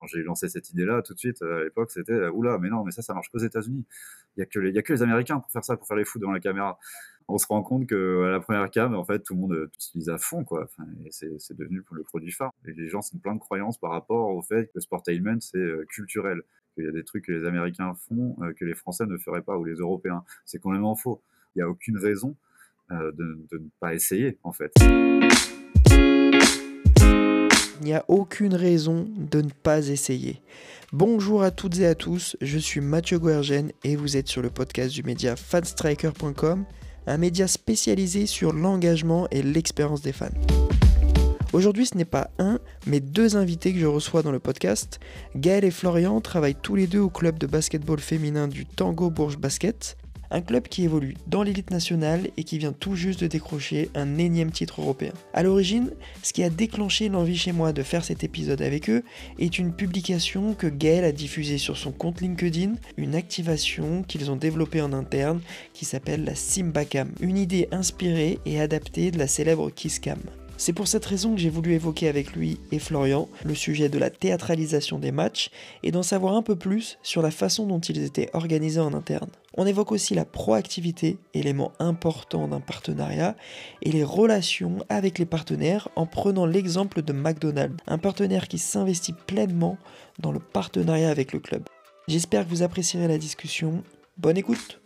Quand j'ai lancé cette idée-là, tout de suite, à l'époque, c'était oula, mais non, mais ça, ça marche qu'aux États-Unis. Il y a que les, a que les Américains pour faire ça, pour faire les fous devant la caméra. On se rend compte que la première cam, en fait, tout le monde utilise à fond, quoi. Et c'est devenu le produit phare. Et les gens sont plein de croyances par rapport au fait que le sportainment, c'est culturel. Qu'il y a des trucs que les Américains font que les Français ne feraient pas ou les Européens. C'est complètement faux. Il n'y a aucune raison de, de ne pas essayer, en fait. Il n'y a aucune raison de ne pas essayer. Bonjour à toutes et à tous, je suis Mathieu Guergen et vous êtes sur le podcast du média fanstriker.com, un média spécialisé sur l'engagement et l'expérience des fans. Aujourd'hui, ce n'est pas un, mais deux invités que je reçois dans le podcast. Gaël et Florian travaillent tous les deux au club de basketball féminin du Tango Bourges Basket un club qui évolue dans l'élite nationale et qui vient tout juste de décrocher un énième titre européen. A l'origine, ce qui a déclenché l'envie chez moi de faire cet épisode avec eux est une publication que Gaël a diffusée sur son compte LinkedIn, une activation qu'ils ont développée en interne qui s'appelle la Simbacam, une idée inspirée et adaptée de la célèbre Kisscam. C'est pour cette raison que j'ai voulu évoquer avec lui et Florian le sujet de la théâtralisation des matchs et d'en savoir un peu plus sur la façon dont ils étaient organisés en interne. On évoque aussi la proactivité, élément important d'un partenariat, et les relations avec les partenaires en prenant l'exemple de McDonald's, un partenaire qui s'investit pleinement dans le partenariat avec le club. J'espère que vous apprécierez la discussion. Bonne écoute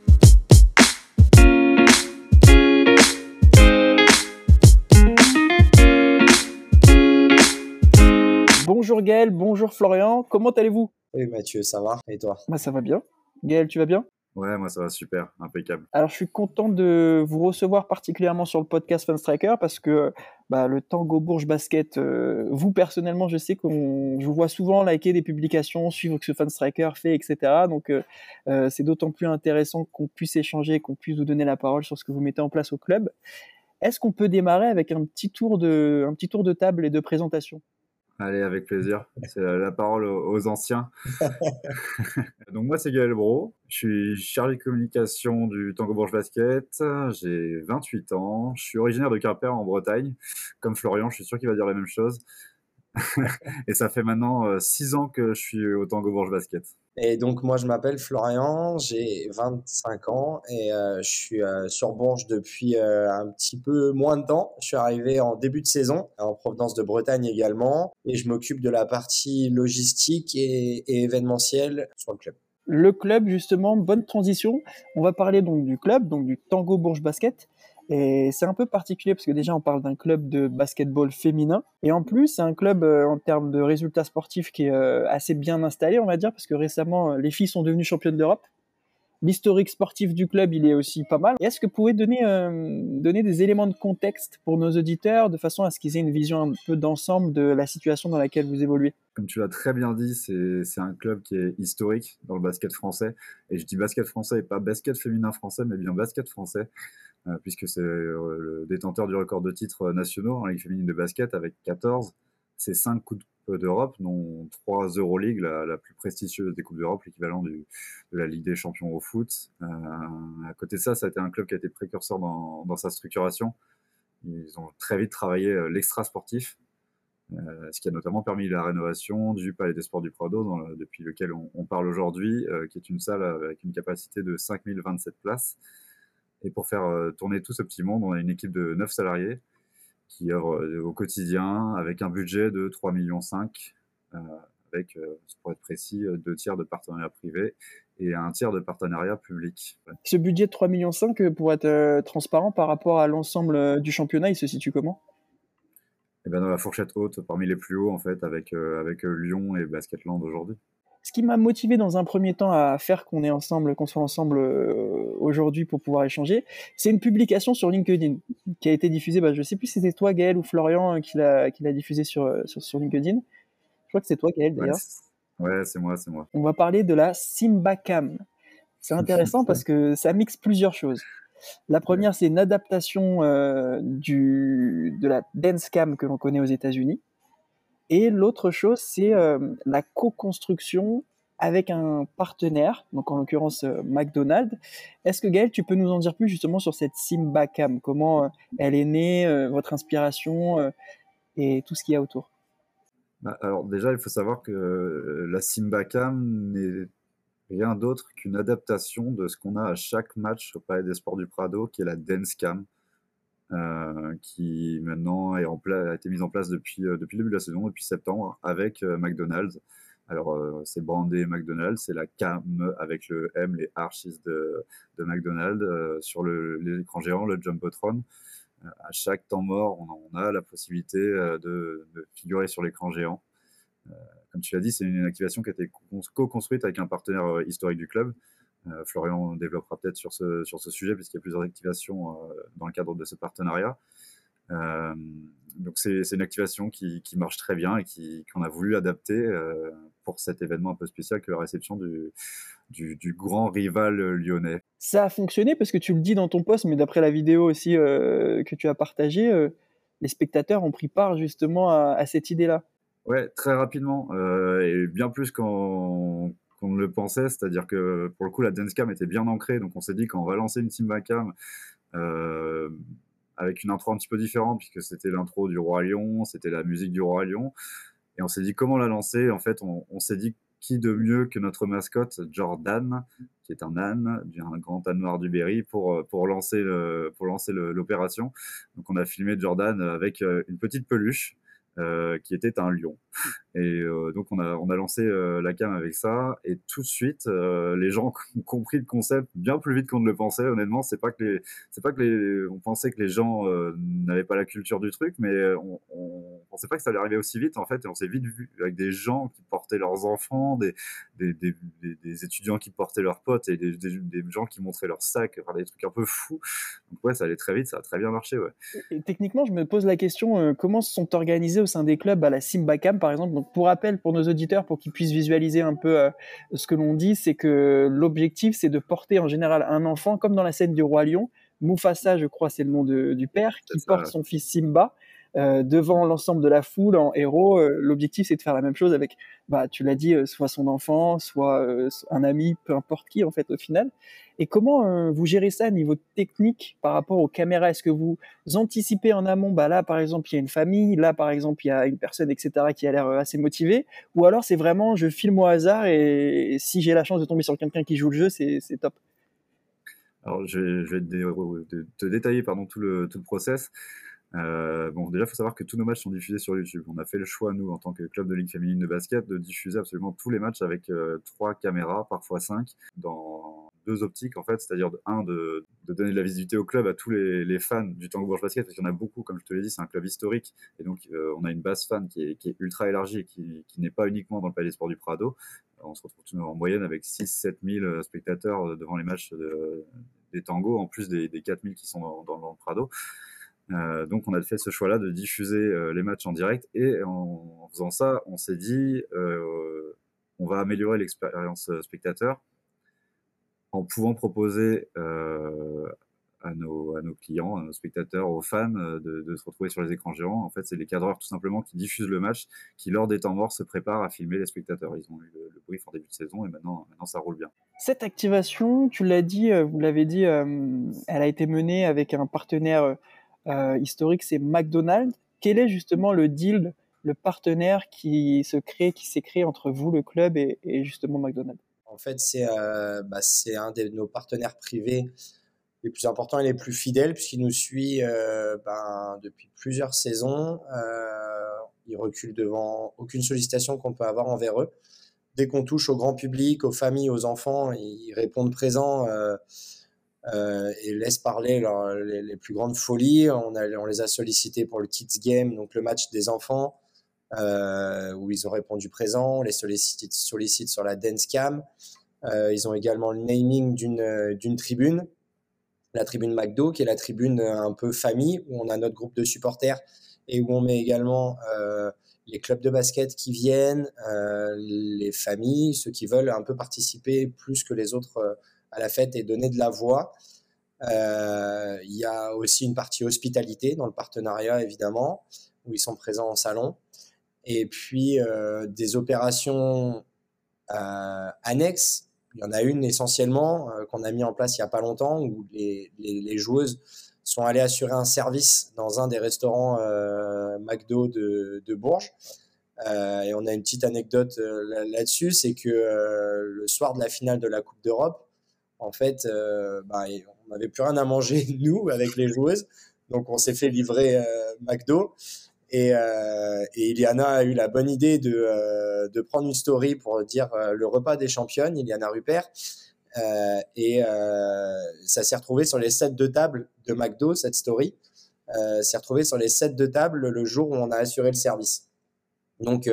Bonjour Gaël, bonjour Florian, comment allez-vous? Oui Mathieu, ça va? Et toi? Bah, Ça va bien. Gaël, tu vas bien? Ouais, moi ça va super, impeccable. Alors je suis content de vous recevoir particulièrement sur le podcast Fun Striker parce que bah, le Tango Bourges Basket, euh, vous personnellement, je sais que je vous vois souvent liker des publications, suivre ce que ce Fun Striker fait, etc. Donc euh, euh, c'est d'autant plus intéressant qu'on puisse échanger, qu'on puisse vous donner la parole sur ce que vous mettez en place au club. Est-ce qu'on peut démarrer avec un petit tour de, un petit tour de table et de présentation? Allez, avec plaisir. C'est la parole aux anciens. Donc moi, c'est Gaël Bro. Je suis chargé de communication du Tango Bourges Basket. J'ai 28 ans. Je suis originaire de Quimper en Bretagne. Comme Florian, je suis sûr qu'il va dire la même chose. et ça fait maintenant 6 euh, ans que je suis au Tango Bourges Basket. Et donc moi je m'appelle Florian, j'ai 25 ans et euh, je suis euh, sur Bourges depuis un petit peu moins de temps. Je suis arrivé en début de saison en provenance de Bretagne également et je m'occupe de la partie logistique et, et événementielle sur le club. Le club justement, bonne transition. On va parler donc du club, donc du Tango Bourges Basket. Et c'est un peu particulier parce que déjà on parle d'un club de basketball féminin et en plus c'est un club euh, en termes de résultats sportifs qui est euh, assez bien installé on va dire parce que récemment euh, les filles sont devenues championnes d'Europe. L'historique sportif du club il est aussi pas mal. Est-ce que vous pouvez donner, donner des éléments de contexte pour nos auditeurs de façon à ce qu'ils aient une vision un peu d'ensemble de la situation dans laquelle vous évoluez? Comme tu l'as très bien dit, c'est un club qui est historique dans le basket français. Et je dis basket français et pas basket féminin français, mais bien basket français. Euh, puisque c'est euh, le détenteur du record de titres nationaux en Ligue féminine de basket avec 14. C'est 5 Coupes d'Europe, dont 3 Euroleague, la, la plus prestigieuse des Coupes d'Europe, l'équivalent de la Ligue des Champions au foot. Euh, à côté de ça, ça a été un club qui a été précurseur dans, dans sa structuration. Ils ont très vite travaillé l'extra sportif, euh, ce qui a notamment permis la rénovation du Palais des Sports du Prado, depuis lequel on, parle aujourd'hui, euh, qui est une salle avec une capacité de 5027 places, et pour faire euh, tourner tout ce petit monde, on a une équipe de 9 salariés qui œuvrent au quotidien avec un budget de 3,5 millions, avec, pour être précis, deux tiers de partenariat privé et un tiers de partenariat public. Ce budget de 3,5 millions, pour être transparent par rapport à l'ensemble du championnat, il se situe comment? Eh bien, dans la fourchette haute, parmi les plus hauts, en fait, avec, avec Lyon et Basketland aujourd'hui. Ce qui m'a motivé dans un premier temps à faire qu'on est ensemble, qu'on soit ensemble euh, aujourd'hui pour pouvoir échanger, c'est une publication sur LinkedIn qui a été diffusée. Bah, je ne sais plus si c'était toi, Gaël, ou Florian euh, qui l'a diffusée sur, euh, sur, sur LinkedIn. Je crois que c'est toi, Gaël, d'ailleurs. Ouais, c'est moi, c'est moi. On va parler de la Simbacam. C'est intéressant parce que ça mixe plusieurs choses. La première, c'est une adaptation du, de la dance cam que l'on connaît aux États-Unis. Et l'autre chose, c'est euh, la co-construction avec un partenaire, donc en l'occurrence euh, McDonald's. Est-ce que Gaël, tu peux nous en dire plus justement sur cette Simbacam Comment euh, elle est née, votre inspiration et tout ce qu'il y a autour? Bah, Alors déjà, il faut savoir que la Simba Cam n'est rien d'autre qu'une adaptation de ce qu'on a à chaque match au Palais des Sports du Prado, qui est la Dance Cam, euh, qui maintenant est en a été mise en place depuis, euh, depuis le début de la saison, depuis septembre, avec euh, McDonald's. Alors, c'est brandé McDonald's, c'est la cam avec le M, les arches de, McDonald's sur l'écran géant, le Jumbotron. à chaque temps mort, on, a la possibilité de figurer sur l'écran géant comme tu l'as dit, c'est une activation qui a été co-construite avec un partenaire euh, historique du club. Euh, Florian développera peut-être sur ce, sujet, puisqu'il y a plusieurs activations euh, dans le cadre de ce partenariat. donc c'est une activation qui, marche très bien et qu'on a voulu adapter pour cet événement un peu spécial que la réception du, grand rival lyonnais. Ça a fonctionné parce que tu le dis dans ton post, mais d'après la vidéo aussi que tu as partagée, les spectateurs ont pris part justement à cette idée-là. Ouais, très rapidement, euh, et bien plus qu'on ne le pensait, c'est-à-dire que pour le coup, la dance cam était bien ancrée, donc on s'est dit qu'on va lancer une Simba cam euh, avec une intro un petit peu différente, puisque c'était l'intro du Roi Lion, c'était la musique du Roi Lion, et on s'est dit comment la lancer? En fait, on, s'est dit qui de mieux que notre mascotte Jordan, qui est un âne, un grand âne noir du Berry, pour, pour lancer l'opération? Donc on a filmé Jordan avec euh, une petite peluche qui était un lion. Et euh, donc on a, lancé euh, la cam avec ça, et tout de suite, les gens ont compris le concept bien plus vite qu'on ne le pensait. Honnêtement, c'est pas que c'est pas que les, on pensait que les gens n'avaient pas la culture du truc, mais on, on, pensait pas que ça allait arriver aussi vite en fait, on s'est vite vu avec des gens qui portaient leurs enfants, des, étudiants qui portaient leurs potes, et des, gens qui montraient leurs sacs, des trucs un peu fous. Donc ouais, ça allait très vite, ça a très bien marché. Techniquement, je me pose la question, comment se sont organisés au sein des clubs à la Simbacam, par exemple? Pour rappel, pour nos auditeurs, pour qu'ils puissent visualiser un peu euh, ce que l'on dit, c'est que l'objectif, c'est de porter en général un enfant, comme dans la scène du Roi Lion. Mufasa, je crois, c'est le nom du père, qui porte son fils Simba. Euh, devant l'ensemble de la foule en héros. Euh, l'objectif, c'est de faire la même chose avec, bah, tu l'as dit, soit son enfant, soit un ami, peu importe qui, en fait, au final. Et comment euh, vous gérez ça au niveau technique par rapport aux caméras? Est-ce que vous anticipez en amont bah Là, par exemple, il y a une famille, là, par exemple, il y a une personne, etc., qui a l'air euh, assez motivée? Ou alors, c'est vraiment, je filme au hasard et, si j'ai la chance de tomber sur quelqu'un qui joue le jeu, c'est top. Alors, je vais, te, détailler pardon, tout, le, tout le process. Euh, bon, déjà, il faut savoir que tous nos matchs sont diffusés sur YouTube. On a fait le choix, nous, en tant que club de ligue féminine de basket, de diffuser absolument tous les matchs avec trois caméras, parfois cinq, dans deux optiques en fait, c'est-à-dire un de, donner de la visibilité au club à tous les, fans du Tango Bourges Basket, parce qu'il y en a beaucoup, comme je te l'ai dit, c'est un club historique, et donc euh, on a une base fan qui est, ultra élargie et qui, n'est pas uniquement dans le Palais des Sports du Prado. On se retrouve en moyenne avec 6-7 000 euh, spectateurs euh, devant les matchs des tangos, en plus des, des 4 000 qui sont dans, le Prado. Donc on a fait ce choix-là de diffuser les matchs en direct et en, faisant ça, on s'est dit on va améliorer l'expérience spectateur en pouvant proposer euh, à, nos, clients, à nos spectateurs, aux fans euh, de, se retrouver sur les écrans géants. En fait, c'est les cadreurs tout simplement qui diffusent le match, qui lors des temps morts se préparent à filmer les spectateurs. Ils ont eu le, brief en début de saison et maintenant, maintenant ça roule bien. Cette activation, tu l'as dit, euh, vous l'avez dit, elle a été menée avec un partenaire historique, c'est McDonald's. Quel est justement le deal, le partenaire qui se crée, qui s'est créé entre vous, le club, et justement McDonald's en fait, euh, bah, c'est un de nos partenaires privés les plus importants et les plus fidèles, puisqu'il nous suit euh, ben, depuis plusieurs saisons. Euh, il recule devant aucune sollicitation qu'on peut avoir envers eux. Dès qu'on touche au grand public, aux familles, aux enfants, ils répondent présents et laissent parler les, plus grandes folies. On, on les a sollicités pour le Kids Game, donc le match des enfants. Euh, où ils ont répondu présent, les sollicitent, sollicitent sur la dance cam. Euh, ils ont également le naming euh, d'une tribune, la tribune McDo, qui est la tribune un peu famille, où on a notre groupe de supporters et où on met également les clubs de basket qui viennent, les familles, ceux qui veulent un peu participer plus que les autres à la fête et donner de la voix. Il y a aussi une partie hospitalité dans le partenariat, évidemment, où ils sont présents en salon et puis euh, des opérations euh, annexes. Il y en a une essentiellement euh, qu'on a mis en place il n'y a pas longtemps où les, joueuses sont allées assurer un service dans un des restaurants McDo de Bourges. et on a une petite anecdote là-dessus, c'est que le soir de la finale de la Coupe d'Europe, en fait, bah, on n'avait plus rien à manger, nous, avec les joueuses. Donc, on s'est fait livrer McDo. Et, et, Iliana a eu la bonne idée de, de prendre une story pour dire le repas des championnes, Iliana Rupert. Euh, et euh, ça s'est retrouvé sur les sets de table de McDo, cette story. Euh, s'est retrouvé sur les sets de table le jour où on a assuré le service. Donc,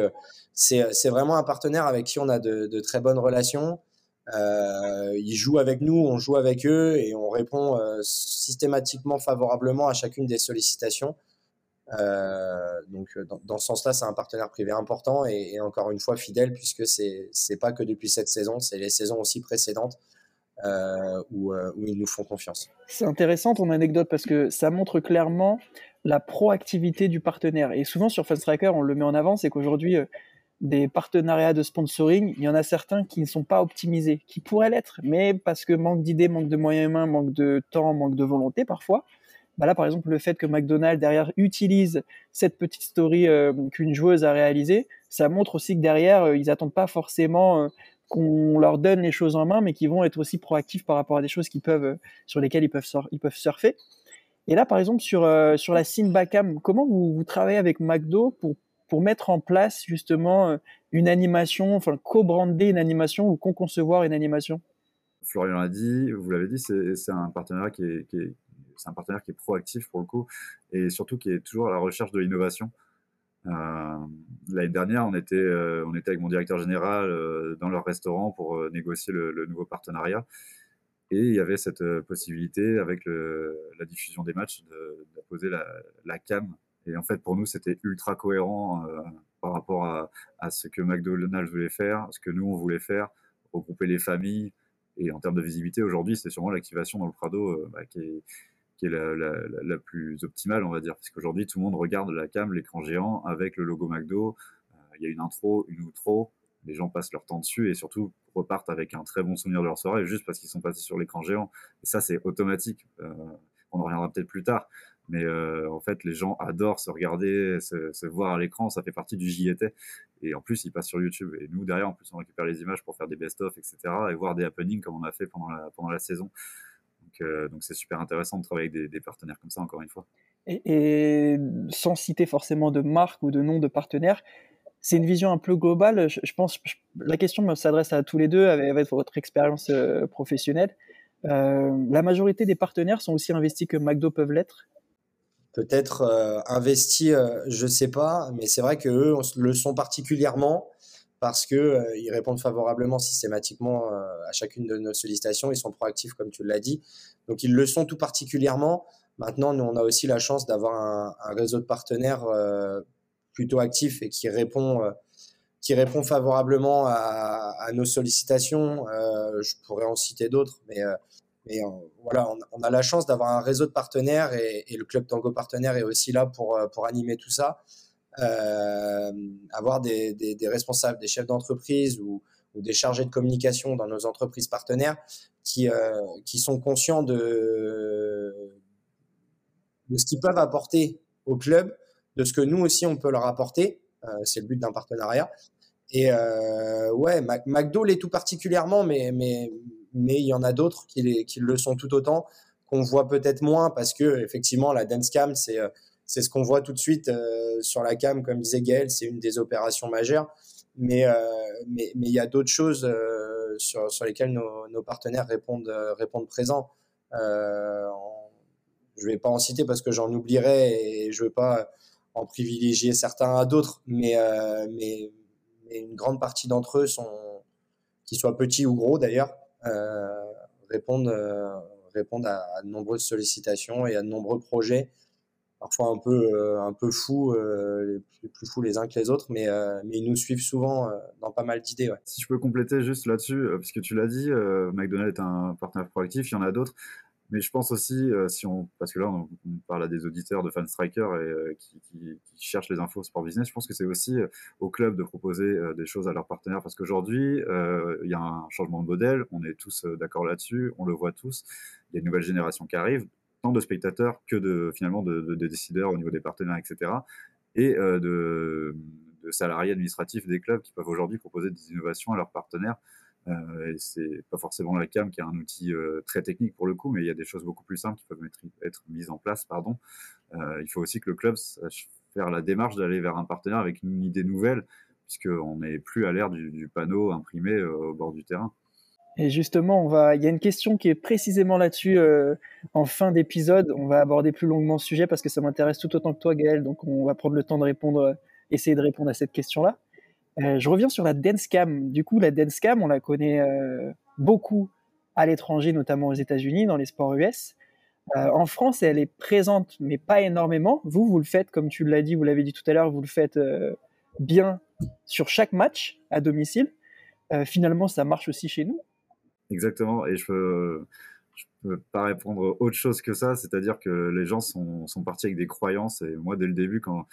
c'est vraiment un partenaire avec qui on a de, de très bonnes relations. Euh, ils jouent avec nous, on joue avec eux et on répond systématiquement favorablement à chacune des sollicitations. Euh, donc dans, ce sens-là, c'est un partenaire privé important et, encore une fois fidèle puisque c'est c'est pas que depuis cette saison, c'est les saisons aussi précédentes euh, où, euh, où, ils nous font confiance. C'est intéressant ton anecdote parce que ça montre clairement la proactivité du partenaire. Et souvent sur Fast Tracker, on le met en avant, c'est qu'aujourd'hui, euh, des partenariats de sponsoring, il y en a certains qui ne sont pas optimisés, qui pourraient l'être, mais parce que manque d'idées, manque de moyens humains, manque de temps, manque de volonté parfois. Bah là, par exemple, le fait que McDonald's derrière utilise cette petite story euh, qu'une joueuse a réalisée, ça montre aussi que derrière, euh, ils n'attendent pas forcément qu'on leur donne les choses en main, mais qui vont être aussi proactifs par rapport à des choses qui peuvent, euh, sur lesquelles ils peuvent, ils peuvent surfer. Et là, par exemple, sur, euh, sur la Sinbacam, comment vous, vous, travaillez avec McDo pour, pour mettre en place justement euh, une animation, enfin co-brander une animation ou co-concevoir une animation? Florian l'a dit, vous l'avez dit, c'est un partenaire qui est proactif pour le coup et surtout qui est toujours à la recherche de l'innovation. Euh, L'année dernière, on était, euh, on était avec mon directeur général dans leur restaurant pour négocier le, nouveau partenariat. Et il y avait cette possibilité, avec la diffusion des matchs, de, de poser la, la, cam. Et en fait, pour nous, c'était ultra cohérent par rapport à, ce que McDonald's voulait faire, ce que nous, on voulait faire, regrouper les familles. Et en termes de visibilité, aujourd'hui, c'est sûrement l'activation dans le Prado bah, qui est la, plus optimale, on va dire, parce qu'aujourd'hui tout le monde regarde la cam, l'écran géant avec le logo McDo. Euh, il y a une intro, une outro, les gens passent leur temps dessus et surtout repartent avec un très bon souvenir de leur soirée juste parce qu'ils sont passés sur l'écran géant. Et ça, c'est automatique. Euh, on en reviendra peut-être plus tard. Mais euh, en fait, les gens adorent se regarder, se, voir à l'écran. Ça fait partie du j'y. Et en plus, ils passent sur YouTube. Et nous, derrière, en plus, on récupère les images pour faire des best-of, etc. Et voir des happenings comme on a fait pendant la, saison. Euh, donc c'est super intéressant de travailler avec des, partenaires comme ça, encore une fois. Et, sans citer forcément de marque ou de nom de partenaire, c'est une vision un peu globale. Je, pense, je, la question s'adresse à tous les deux avec, avec votre expérience euh, professionnelle. La majorité des partenaires sont aussi investis que McDo peuvent l'être Peut-être euh, investis, euh, je sais pas, mais c'est vrai qu'eux le sont particulièrement parce que euh, répondent favorablement systématiquement euh, à chacune de nos sollicitations. Ils sont proactifs, comme tu l'as dit. Donc, ils le sont tout particulièrement. Maintenant, nous, on a aussi la chance d'avoir un, réseau de partenaires euh, plutôt actif et qui répond, qui répond favorablement à, à nos sollicitations. Je pourrais en citer d'autres, mais, euh, mais voilà, on, on, a la chance d'avoir un réseau de partenaires et, le club Tango Partenaire est aussi là pour, pour animer tout ça euh, avoir des, responsables, des chefs d'entreprise ou, des chargés de communication dans nos entreprises partenaires qui, euh, qui sont conscients de, de ce qu'ils peuvent apporter au club, de ce que nous aussi on peut leur apporter. Euh, c'est le but d'un partenariat. Et euh, ouais, McDo l'est tout particulièrement, mais, mais, mais il y en a d'autres qui, le sont tout autant, qu'on voit peut-être moins parce que effectivement la dance cam c'est c'est ce qu'on voit tout de suite euh, sur la cam, comme disait Gaël, c'est une des opérations majeures. Mais euh, mais il y a d'autres choses euh, sur, lesquelles nos, partenaires répondent répondent présents. En, je vais pas en citer parce que j'en oublierai et je veux pas en privilégier certains à d'autres, mais, mais une grande partie d'entre eux sont, qu'ils soient petits ou gros d'ailleurs, répondent répondent à, de nombreuses sollicitations et à de nombreux projets parfois un peu euh, un peu fous, euh, les plus fous les uns que les autres, mais euh, mais ils nous suivent souvent dans pas mal d'idées. Si je peux compléter juste là-dessus, parce que tu l'as dit, McDonald's est un partenaire proactif, il y en a d'autres. Mais je pense aussi, si on, parce que là on, parle à des auditeurs de Fan Striker et qui, qui, cherchent les infos sport business, je pense que c'est aussi au club de proposer des choses à leurs partenaires parce qu'aujourd'hui il y a un changement de modèle, on est tous d'accord là-dessus, on le voit tous. Il y a une nouvelle génération qui arrive, tant de spectateurs que de finalement de, de, de, décideurs au niveau des partenaires, etc. Et euh, de salariés administratifs des clubs qui peuvent aujourd'hui proposer des innovations à leurs partenaires. Euh, et c'est pas forcément la CAM qui a un outil très technique pour le coup, mais il y a des choses beaucoup plus simples qui peuvent être, être mises en place. Pardon. il faut aussi que le club sache faire la démarche d'aller vers un partenaire avec une idée nouvelle, puisqu'on n'est plus à l'ère du, panneau imprimé au bord du terrain. Et justement, il y a une question qui est précisément là-dessus euh, en fin d'épisode. On va aborder plus longuement ce sujet parce que ça m'intéresse tout autant que toi, Gaël. Donc, on va prendre le temps de répondre, euh, essayer de répondre à cette question-là. Euh, je reviens sur la dance cam. Du coup, la dance cam, on la connaît beaucoup à l'étranger, notamment aux États-Unis, dans les sports US. En France, elle est présente, mais pas énormément. Vous, vous le faites, comme tu l'as dit, vous l'avez dit tout à l'heure, vous le faites bien sur chaque match à domicile. finalement, ça marche aussi chez nous. Exactement. Et je peux, peux pas répondre autre chose que ça. C'est-à-dire que les gens sont, partis avec des croyances. Et moi, dès le début, quand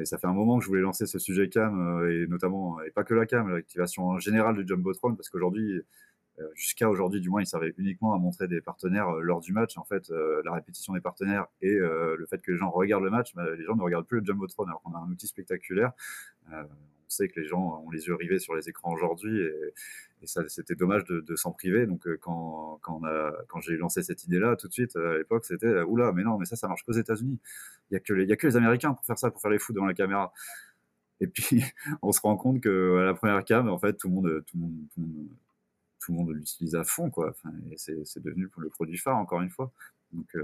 et ça fait un moment que je voulais lancer ce sujet cam, euh, et notamment, et pas que la cam, l'activation générale du Jumbotron, parce qu'aujourd'hui, euh, jusqu'à aujourd'hui, du moins, il servait uniquement à montrer des partenaires euh, lors du match. En fait, la répétition des partenaires et le fait que les gens regardent le match, bah, les gens ne regardent plus le Jumbotron alors qu'on a un outil spectaculaire. on sait que les gens ont les yeux rivés sur les écrans aujourd'hui et, ça, c'était dommage de, s'en priver. Donc, euh, quand, quand, j'ai lancé cette idée-là, tout de suite, euh, à l'époque, c'était euh, oula, mais non, mais ça, ça marche qu'aux États-Unis. Il n'y a, que les, y a que les Américains pour faire ça, pour faire les fous devant la caméra. Et puis, on se rend compte que la première cam, en fait, tout le monde, tout le monde, tout le monde, l'utilise à fond, quoi. Et c'est devenu le produit phare, encore une fois. Donc,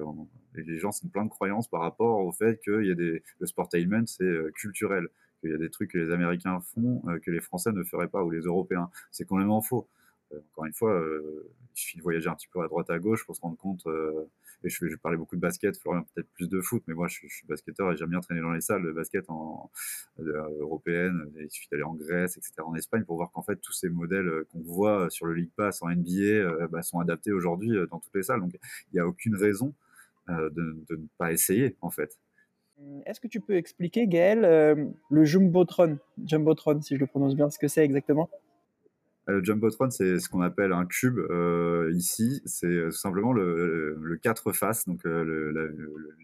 les gens sont plein de croyances par rapport au fait qu'il y a des, le sportainment, c'est culturel qu'il y a des trucs que les Américains font euh, que les Français ne feraient pas ou les Européens. C'est complètement faux. Euh, encore une fois, euh, il suffit de voyager un petit peu à droite à gauche pour se rendre compte. et je, je parlais beaucoup de basket, Florian peut-être plus de foot, mais moi je, suis basketteur et j'aime bien traîner dans les salles de basket en, européennes. Il suffit d'aller en Grèce, etc., en Espagne pour voir qu'en fait tous ces modèles qu'on voit sur le League Pass en NBA sont adaptés aujourd'hui dans toutes les salles. Donc il n'y a aucune raison de, ne pas essayer en fait. Est-ce que tu peux expliquer, Gaël, euh, le Jumbotron, Jumbotron, si je le prononce bien, ce que c'est exactement? euh, le Jumbotron, c'est ce qu'on appelle un cube euh, ici. C'est tout simplement le, quatre faces, donc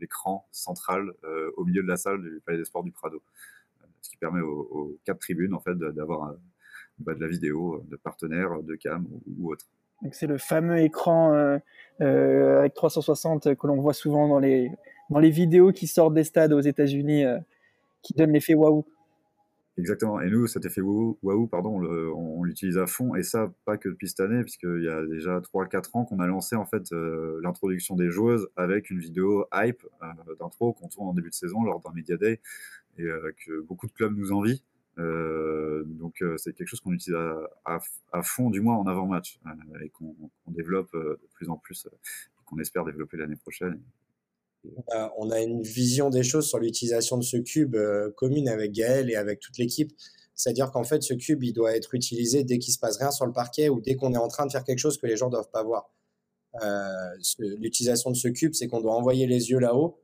l'écran central au milieu de la salle du Palais des Sports du Prado, ce qui permet aux, quatre tribunes en fait d'avoir bah, de la vidéo de partenaires, de cam ou, ou autre. C'est le fameux écran avec 360 que l'on voit souvent dans les dans les vidéos qui sortent des stades aux États-Unis euh, qui donnent l'effet waouh. Exactement. Et nous, cet effet waouh, pardon, on, l'utilise à fond. Et ça, pas que depuis cette année, puisqu'il y a déjà 3-4 ans qu'on a lancé en fait euh, l'introduction des joueuses avec une vidéo hype euh, d'intro qu'on tourne en début de saison lors d'un Media Day et que beaucoup de clubs nous envient. donc c'est quelque chose qu'on utilise à, fond, du moins en avant-match, et qu'on développe de plus en plus, qu'on espère développer l'année prochaine on a, une vision des choses sur l'utilisation de ce cube euh, commune avec Gaël et avec toute l'équipe. C'est-à-dire qu'en fait, ce cube, il doit être utilisé dès qu'il se passe rien sur le parquet ou dès qu'on est en train de faire quelque chose que les gens ne doivent pas voir. Euh, l'utilisation de ce cube, c'est qu'on doit envoyer les yeux là-haut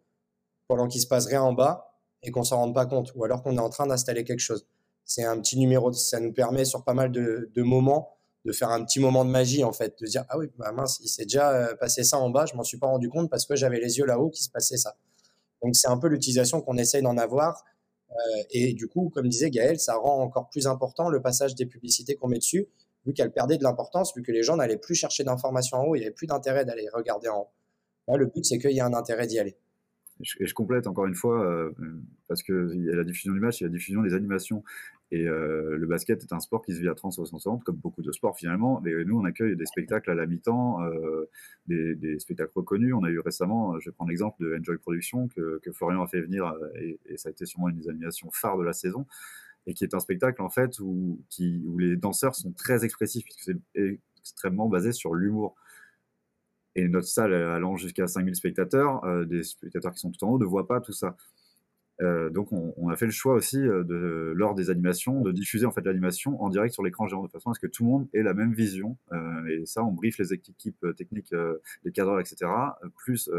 pendant qu'il se passe rien en bas et qu'on s'en rende pas compte, ou alors qu'on est en train d'installer quelque chose. C'est un petit numéro, ça nous permet sur pas mal de moments de faire un petit moment de magie en fait, de dire ah oui bah mince il s'est déjà euh, passé ça en bas, je m'en suis pas rendu compte parce que j'avais les yeux là-haut qui se passait ça. Donc c'est un peu l'utilisation qu'on essaye d'en avoir euh, et du coup comme disait Gaël, ça rend encore plus important le passage des publicités qu'on met dessus vu qu'elles perdaient de l'importance, vu que les gens n'allaient plus chercher d'informations en haut, il n'y avait plus d'intérêt d'aller regarder en haut. le but c'est qu'il y ait un intérêt d'y aller. Et je complète encore une fois, euh, parce qu'il y a la diffusion du match, il y a la diffusion des animations. Et euh, le basket est un sport qui se vit à 360, comme beaucoup de sports finalement. Et nous, on accueille des spectacles à la mi-temps, euh, des, spectacles reconnus. On a eu récemment, je vais prendre l'exemple de Enjoy Production, que, Florian a fait venir, et, ça a été sûrement une des animations phares de la saison, et qui est un spectacle en fait où, les danseurs sont très expressifs, puisque c'est extrêmement basé sur l'humour. Et notre salle allant jusqu'à 5000 spectateurs, euh, des spectateurs qui sont tout en haut, ne voient pas tout ça. Euh, donc on, a fait le choix aussi euh, de, lors des animations de diffuser en fait l'animation en direct sur l'écran géant de façon à ce que tout le monde ait la même vision. Euh, et ça on briefe les équipes techniques les cadreurs etc plus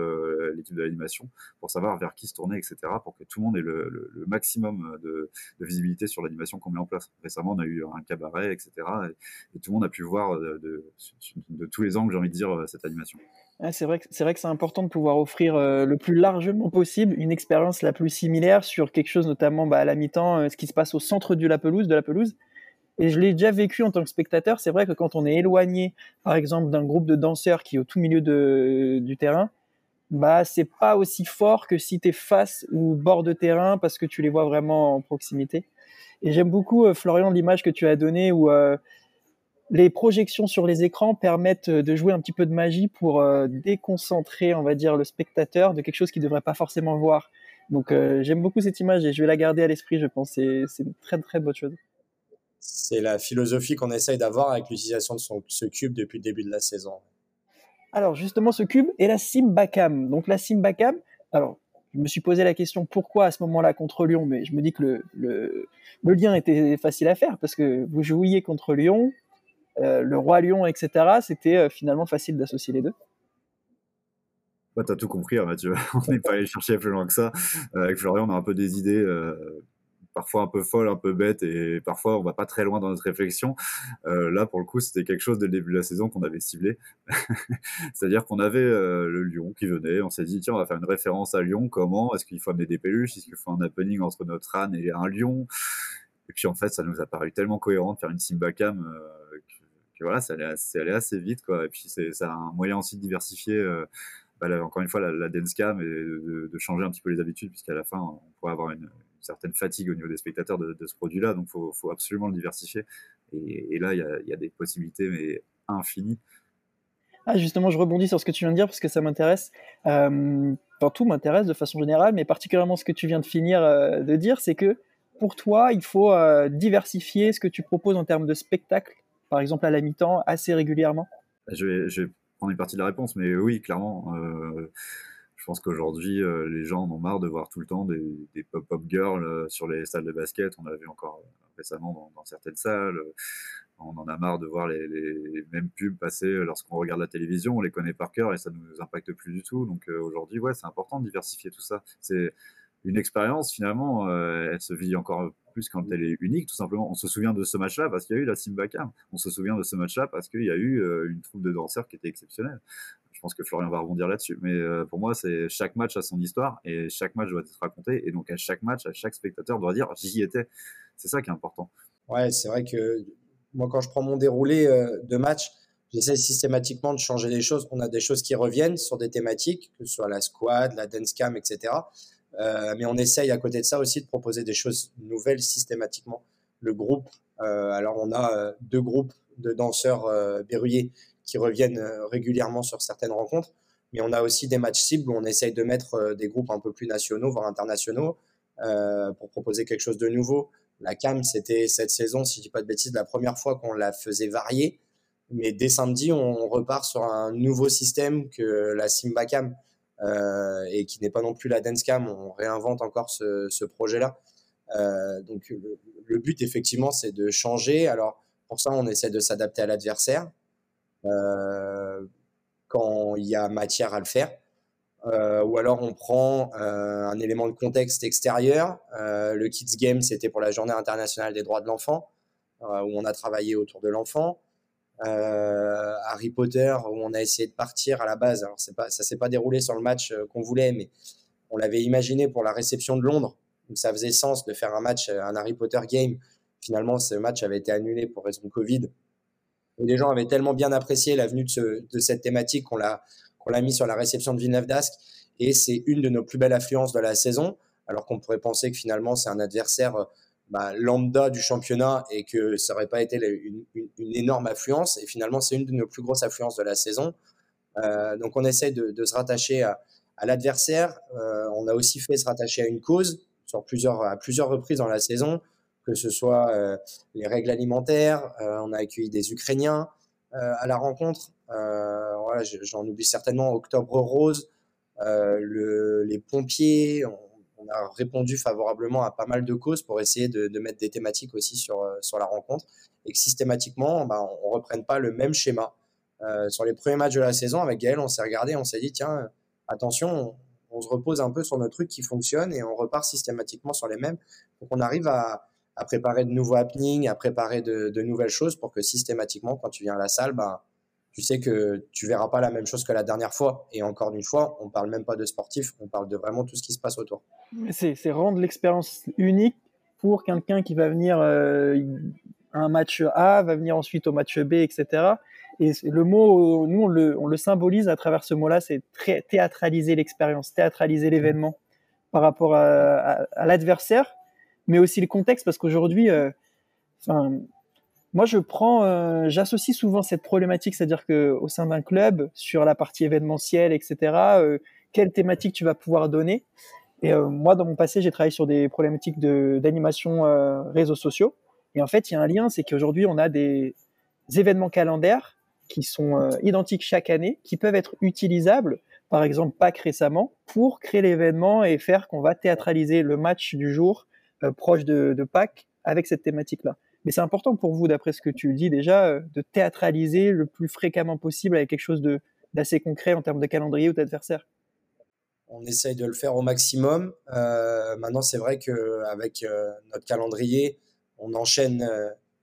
l'équipe de l'animation pour savoir vers qui se tourner etc pour que tout le monde ait le, maximum de, visibilité sur l'animation qu'on met en place. Récemment on a eu un cabaret etc et, tout le monde a pu voir de, de tous les angles j'ai envie de dire cette animation c'est vrai que c'est vrai que c'est important de pouvoir offrir le plus largement possible une expérience la plus similaire sur quelque chose notamment bah, à la mi-temps, ce qui se passe au centre de la pelouse, de la pelouse. Et je l'ai déjà vécu en tant que spectateur. C'est vrai que quand on est éloigné, par exemple, d'un groupe de danseurs qui est au tout milieu du terrain, bah c'est pas aussi fort que si tu es face ou bord de terrain parce que tu les vois vraiment en proximité. Et j'aime beaucoup euh, Florian l'image que tu as donnée où euh, les projections sur les écrans permettent de jouer un petit peu de magie pour euh, déconcentrer, on va dire, le spectateur de quelque chose qu'il devrait pas forcément voir. Donc j'aime beaucoup cette image et je vais la garder à l'esprit. Je pense c'est une très très bonne chose. C'est la philosophie qu'on essaye d'avoir avec l'utilisation de ce cube depuis le début de la saison. Alors justement, ce cube est la Simbacam. Donc la Simbacam, alors je me suis posé la question pourquoi à ce moment-là contre Lyon, mais je me dis que le, le, lien était facile à faire parce que vous jouiez contre Lyon, euh, le roi Lyon, etc. C'était euh, finalement facile d'associer les deux. Bah, tu as tout compris, hein, Mathieu. on n'est pas allé chercher plus loin que ça. Euh, avec Florian, on a un peu des idées parfois un peu folle, un peu bête, et parfois on va pas très loin dans notre réflexion. Euh, là, pour le coup, c'était quelque chose dès le début de la saison qu'on avait ciblé. C'est-à-dire qu'on avait euh, le Lyon qui venait, on s'est dit, tiens, on va faire une référence à Lyon, comment Est-ce qu'il faut amener des peluches? Est-ce qu'il faut un happening entre notre âne et un lion? Et puis en fait, ça nous a paru tellement cohérent de faire une Simbacam euh, que, voilà, ça allait, assez vite, quoi. Et puis c'est un moyen aussi de diversifier. Euh, bah, encore une fois, la, la dance cam et de, changer un petit peu les habitudes, puisqu'à la fin, on pourrait avoir une, certaine fatigue au niveau des spectateurs de, ce produit-là. Donc, il faut, absolument le diversifier. Et, là, il y, a, des possibilités, mais infinies. Ah, justement, je rebondis sur ce que tu viens de dire parce que ça m'intéresse. Euh, tout m'intéresse de façon générale, mais particulièrement ce que tu viens de finir euh, de dire, c'est que pour toi, il faut euh, diversifier ce que tu proposes en termes de spectacle, par exemple à la mi-temps, assez régulièrement. Je vais, je vais prendre une partie de la réponse, mais oui, clairement. Euh, je pense qu'aujourd'hui, euh, les gens en ont marre de voir tout le temps des, des pop-up girls euh, sur les salles de basket. On l'a vu encore récemment dans, certaines salles. On en a marre de voir les, mêmes pubs passer lorsqu'on regarde la télévision. On les connaît par cœur et ça ne nous impacte plus du tout. Donc aujourd'hui, ouais, c'est important de diversifier tout ça. Une expérience finalement, elle se vit encore plus quand elle est unique. Tout simplement, on se souvient de ce match-là parce qu'il y a eu la Simba Cam. On se souvient de ce match-là parce qu'il y a eu une troupe de danseurs qui était exceptionnelle je pense que Florian va rebondir là-dessus. Mais euh, pour moi, c'est chaque match a son histoire et chaque match doit être raconté. Et donc, à chaque match, à chaque spectateur doit dire j'y étais. C'est ça qui est important. Ouais, c'est vrai que moi, quand je prends mon déroulé euh, de match, j'essaie systématiquement de changer les choses. On a des choses qui reviennent sur des thématiques, que ce soit la squad, la dance cam, etc. Euh, mais on essaye à côté de ça aussi de proposer des choses nouvelles systématiquement. Le groupe, alors on a deux groupes de danseurs berruyers qui reviennent euh, régulièrement sur certaines rencontres. Mais on a aussi des matchs cibles où on essaye de mettre euh, des groupes un peu plus nationaux, voire internationaux, euh, pour proposer quelque chose de nouveau. La CAM, c'était cette saison, si je dis pas de bêtises, la première fois qu'on la faisait varier. Mais dès samedi, on repart sur un nouveau système que la Simba Cam euh, et qui n'est pas non plus la Dance Cam. On réinvente encore ce, projet-là. Euh, donc le, but, effectivement, c'est de changer. Alors pour ça, on essaie de s'adapter à l'adversaire. Euh, quand il y a matière à le faire. Euh, ou alors on prend euh, un élément de contexte extérieur. le Kids Game, c'était pour la Journée internationale des droits de l'enfant, où on a travaillé autour de l'enfant. Harry Potter, où on a essayé de partir à la base. Alors c'est pas, ça s'est pas déroulé sur le match qu'on voulait, mais on l'avait imaginé pour la réception de Londres, où ça faisait sens de faire un match, un Harry Potter game. Finalement, ce match avait été annulé pour raison de Covid les gens avaient tellement bien apprécié la venue de, cette thématique qu'on l'a qu'on l'a mis sur la réception de Villeneuve d'Ascq et c'est une de nos plus belles affluences de la saison. Alors qu'on pourrait penser que finalement c'est un adversaire bah, lambda du championnat et que ça n'aurait pas été une, énorme affluence. Et finalement c'est une de nos plus grosses affluences de la saison. Euh, donc on essaie de, se rattacher à, l'adversaire. Euh, on a aussi fait se rattacher à une cause sur plusieurs, à plusieurs reprises dans la saison que ce soit euh, les règles alimentaires, on a accueilli des Ukrainiens à la rencontre. voilà, j'en oublie certainement Octobre Rose, le, les pompiers. A répondu favorablement à pas mal de causes pour essayer de, mettre des thématiques aussi sur, sur la rencontre et que systématiquement, bah, on ne reprenne pas le même schéma. sur les premiers matchs de la saison, avec Gaël, on s'est regardé, on s'est dit, tiens, attention, on, se repose un peu sur nos trucs qui fonctionnent et on repart systématiquement sur les mêmes. Donc on arrive à, préparer de nouveaux happenings, à préparer de, nouvelles choses pour que systématiquement, quand tu viens à la salle, ben, tu sais que tu verras pas la même chose que la dernière fois. Et encore une fois, on parle même pas de sportif, on parle de vraiment tout ce qui se passe autour. C'est rendre l'expérience unique pour quelqu'un qui va venir euh, un match A, va venir ensuite au match B, etc. Et le mot, nous, on le, symbolise à travers ce mot-là, c'est théâtraliser l'expérience, théâtraliser l'événement par rapport à, l'adversaire, mais aussi le contexte, parce qu'aujourd'hui, euh, moi, je prends, euh, j'associe souvent cette problématique, c'est-à-dire que au sein d'un club, sur la partie événementielle, etc., euh, quelle thématique tu vas pouvoir donner. Et moi, dans mon passé, j'ai travaillé sur des problématiques d'animation réseaux sociaux. Et en fait, il y a un lien, c'est qu'aujourd'hui, on a des événements calendaires qui sont euh, identiques chaque année, qui peuvent être utilisables, par exemple Pâques récemment, pour créer l'événement et faire qu'on va théâtraliser le match du jour euh, proche de, Pâques avec cette thématique-là. Mais c'est important pour vous, d'après ce que tu dis déjà, euh, de théâtraliser le plus fréquemment possible avec quelque chose d'assez concret en termes de calendrier ou d'adversaire. On essaye de le faire au maximum. maintenant, c'est vrai qu'avec notre calendrier, on enchaîne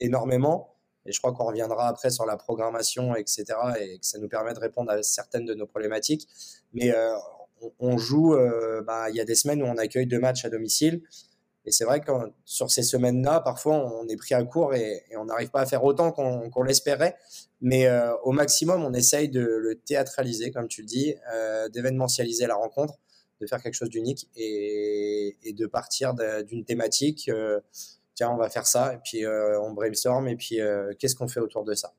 énormément. Et je crois qu'on reviendra après sur la programmation, etc. Et que ça nous permet de répondre à certaines de nos problématiques. Mais euh, on, joue, euh, bah, il y a des semaines où on accueille deux matchs à domicile. Et c'est vrai que sur ces semaines-là, parfois, on est pris à court et, on n'arrive pas à faire autant qu'on l'espérait. Mais euh, au maximum, on essaye de le théâtraliser, comme tu le dis, d'événementialiser la rencontre, de faire quelque chose d'unique et, de partir d'une thématique tiens, on va faire ça, et puis euh, on brainstorm, et puis euh, qu'est-ce qu'on fait autour de ça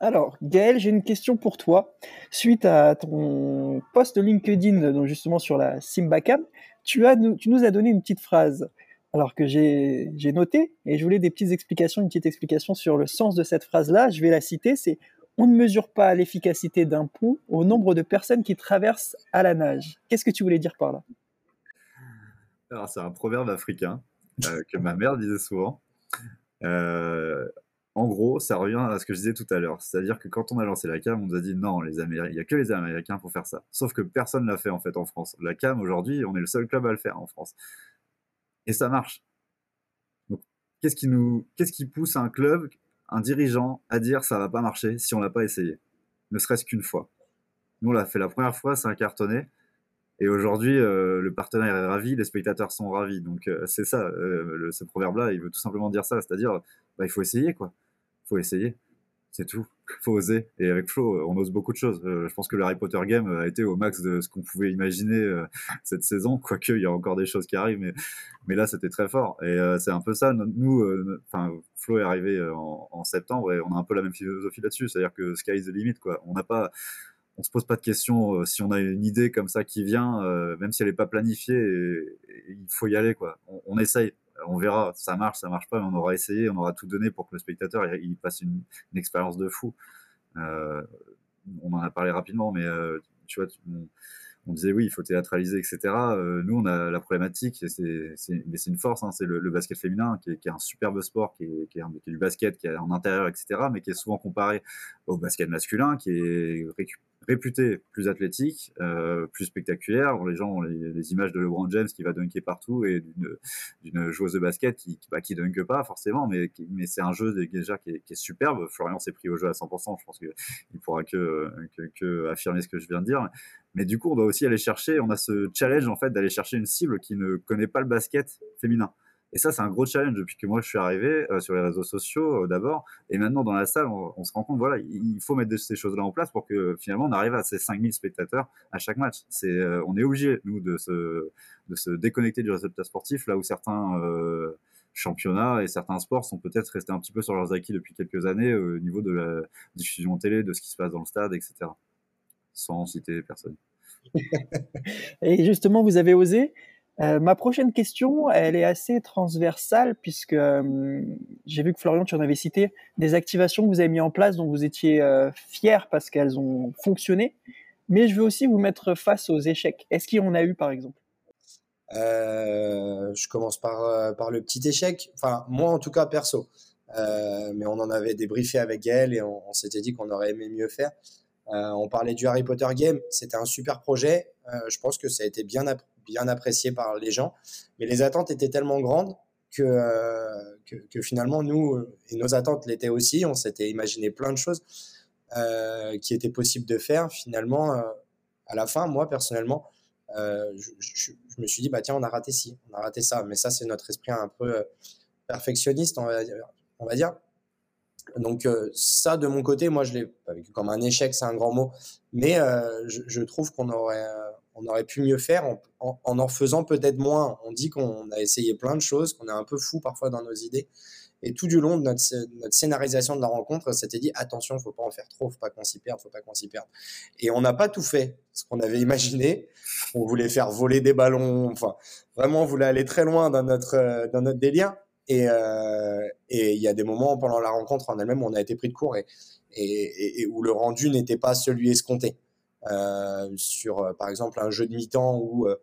alors, Gaël, j'ai une question pour toi. Suite à ton post LinkedIn, donc justement sur la Simbacam, tu, nous as donné une petite phrase. Alors que j'ai noté, et je voulais des petites explications, une petite explication sur le sens de cette phrase-là. Je vais la citer, c'est On ne mesure pas l'efficacité d'un pont au nombre de personnes qui traversent à la nage. Qu'est-ce que tu voulais dire par là? Alors, c'est un proverbe africain euh, que ma mère disait souvent. Euh, en gros, ça revient à ce que je disais tout à l'heure. C'est-à-dire que quand on a lancé la cam, on nous a dit non, les Américains, il n'y a que les Américains pour faire ça. Sauf que personne ne l'a fait en fait en France. La cam, aujourd'hui, on est le seul club à le faire en France. Et ça marche. Qu'est-ce qui nous, qu'est-ce pousse un club, un dirigeant à dire ça va pas marcher si on l'a pas essayé? Ne serait-ce qu'une fois. Nous, on l'a fait la première fois, ça a cartonné. Et aujourd'hui, euh, le partenaire est ravi, les spectateurs sont ravis. Donc euh, c'est ça, euh, ce proverbe-là, il veut tout simplement dire ça, c'est-à-dire, bah, il faut essayer, quoi. Il faut essayer, c'est tout. Il faut oser. Et avec Flo, on ose beaucoup de choses. je pense que le Harry Potter Game a été au max de ce qu'on pouvait imaginer cette saison, quoique il y a encore des choses qui arrivent, mais, là, c'était très fort. Et c'est un peu ça. Nous, enfin, Flo est arrivé en, en, septembre et on a un peu la même philosophie là-dessus, c'est-à-dire que sky is the limit, quoi. On n'a pas on se pose pas de questions euh, si on a une idée comme ça qui vient, euh, même si elle n'est pas planifiée, il faut y aller quoi. On, essaye, on verra, ça marche, ça marche pas, mais on aura essayé, on aura tout donné pour que le spectateur il, passe une, expérience de fou. Euh, on en a parlé rapidement, mais tu vois, on, disait oui, il faut théâtraliser, etc. nous, on a la problématique, c'est, mais c'est une force, hein, c'est le, basket féminin qui est, un superbe sport, qui est, qui, du basket, qui est en intérieur, etc., mais qui est souvent comparé au basket masculin, qui est réputé plus athlétique, euh, plus spectaculaire. les gens ont les, images de LeBron James qui va dunker partout et d'une joueuse de basket qui, qui, bah, dunke pas forcément, mais, mais c'est un jeu déjà qui est, qui est superbe. Florian s'est pris au jeu à 100%, je pense qu'il pourra que, que, que, affirmer ce que je viens de dire. Mais du coup, on doit aussi aller chercher, on a ce challenge en fait d'aller chercher une cible qui ne connaît pas le basket féminin. Et ça, c'est un gros challenge depuis que moi je suis arrivé euh, sur les réseaux sociaux euh, d'abord. Et maintenant, dans la salle, on, se rend compte, voilà, il faut mettre ces choses-là en place pour que finalement on arrive à ces 5000 spectateurs à chaque match. C'est, euh, on est obligé, nous, de se, de se déconnecter du résultat sportif, là où certains championnats et certains sports sont peut-être restés un petit peu sur leurs acquis depuis quelques années au niveau de la diffusion télé, de ce qui se passe dans le stade, etc. Sans citer personne. et justement, vous avez osé euh, ma prochaine question, elle est assez transversale puisque euh, j'ai vu que Florian, tu en avais cité des activations que vous avez mis en place dont vous étiez euh, parce qu'elles ont fonctionné. Mais je veux aussi vous mettre face aux échecs. Est-ce qu'il y en a eu par exemple? Je commence par, le petit échec. Enfin, moi en tout cas perso. mais on en avait débriefé avec Gaël et on, s'était dit qu'on aurait aimé mieux faire. on parlait du Harry Potter Game. C'était un super projet. je pense que ça a été bien, bien apprécié par les gens. Mais les attentes étaient tellement grandes que, euh, que, finalement, nous, et nos attentes l'étaient aussi, on s'était imaginé plein de choses. qui était possible de faire, finalement, à la fin, moi personnellement, je, me suis dit, bah tiens, on a raté ci, on a raté ça. Mais ça, c'est notre esprit un peu perfectionniste, on va, dire. Donc ça, de mon côté, moi, je l'ai vécu comme un échec, c'est un grand mot, mais je, trouve qu'on aurait, on aurait pu mieux faire en en, faisant peut-être moins. On dit qu'on a essayé plein de choses, qu'on est un peu fou parfois dans nos idées. Et tout du long de notre, scénarisation de la rencontre, c'était dit attention, faut pas en faire trop, faut pas qu'on s'y faut pas qu'on s'y perde. Et on n'a pas tout fait ce qu'on avait imaginé. On voulait faire voler des ballons, enfin vraiment on voulait aller très loin dans notre dans notre délire. Euh, et il y a des moments pendant la rencontre en elle-même où on a été pris de court et où le rendu n'était pas celui escompté. Euh, sur euh, par exemple un jeu de mi-temps où, euh,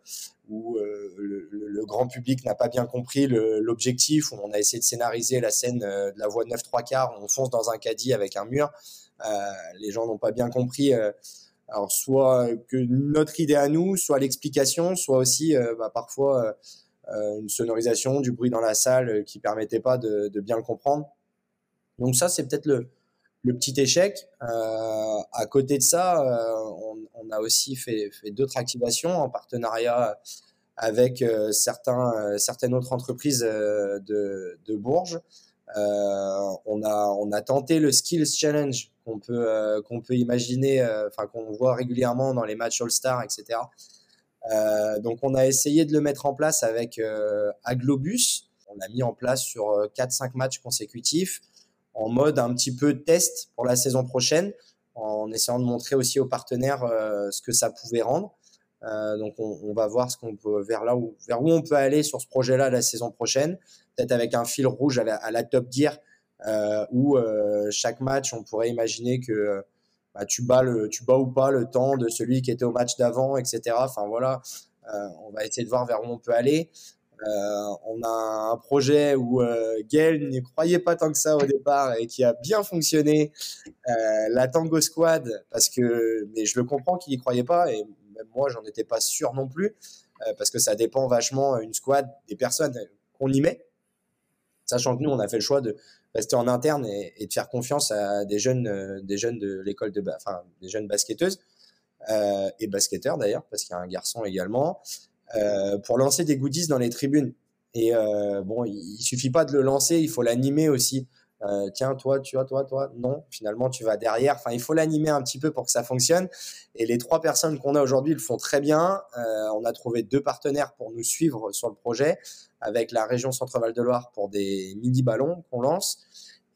le, grand public n'a pas bien compris l'objectif, où on a essayé de scénariser la scène de la voie de 9 3 quarts, on fonce dans un caddie avec un mur. les gens n'ont pas bien compris alors soit notre idée à nous, soit l'explication, soit aussi bah, parfois une sonorisation, du bruit dans la salle qui permettait pas de, de bien le comprendre. Donc ça, c'est peut-être le, le petit échec. Euh, à côté de ça, euh, on, a aussi fait, d'autres activations en partenariat avec euh, certains, certaines autres entreprises de, Bourges. on, a, on a tenté le Skills Challenge qu'on peut, peut imaginer, enfin qu'on voit régulièrement dans les matchs All-Star, etc. donc on a essayé de le mettre en place avec Aglobus. On l'a mis en place sur 4-5 matchs consécutifs en mode un petit peu test pour la saison prochaine, en essayant de montrer aussi aux partenaires euh, ce que ça pouvait rendre. Euh, donc on, va voir ce qu'on peut vers là où vers où on peut aller sur ce projet-là la saison prochaine, peut-être avec un fil rouge à la, Top Gear euh, où chaque match on pourrait imaginer que bah, tu bats le tu bats ou pas le temps de celui qui était au match d'avant, etc. Enfin voilà, on va essayer de voir vers où on peut aller. Euh, on a un projet où euh, Gaël n'y croyait pas tant que ça au départ et qui a bien fonctionné. Euh, la Tango Squad, parce que, mais je le comprends qu'il n'y croyait pas et même moi, j'en étais pas sûr non plus, parce que ça dépend vachement une squad des personnes qu'on y met. Sachant que nous, on a fait le choix de rester en interne et, de faire confiance à des jeunes, des jeunes de l'école de, enfin, des jeunes basketteuses et basketteurs d'ailleurs, parce qu'il y a un garçon également. Euh, pour lancer des goodies dans les tribunes. Et euh, bon, il, suffit pas de le lancer, il faut l'animer aussi. Euh, tiens, toi, tu vois, toi, toi, non, finalement, tu vas derrière. Enfin, il faut l'animer un petit peu pour que ça fonctionne. Et les trois personnes qu'on a aujourd'hui le font très bien. on a trouvé deux partenaires pour nous suivre sur le projet, avec la région Centre-Val de Loire pour des mini-ballons qu'on lance,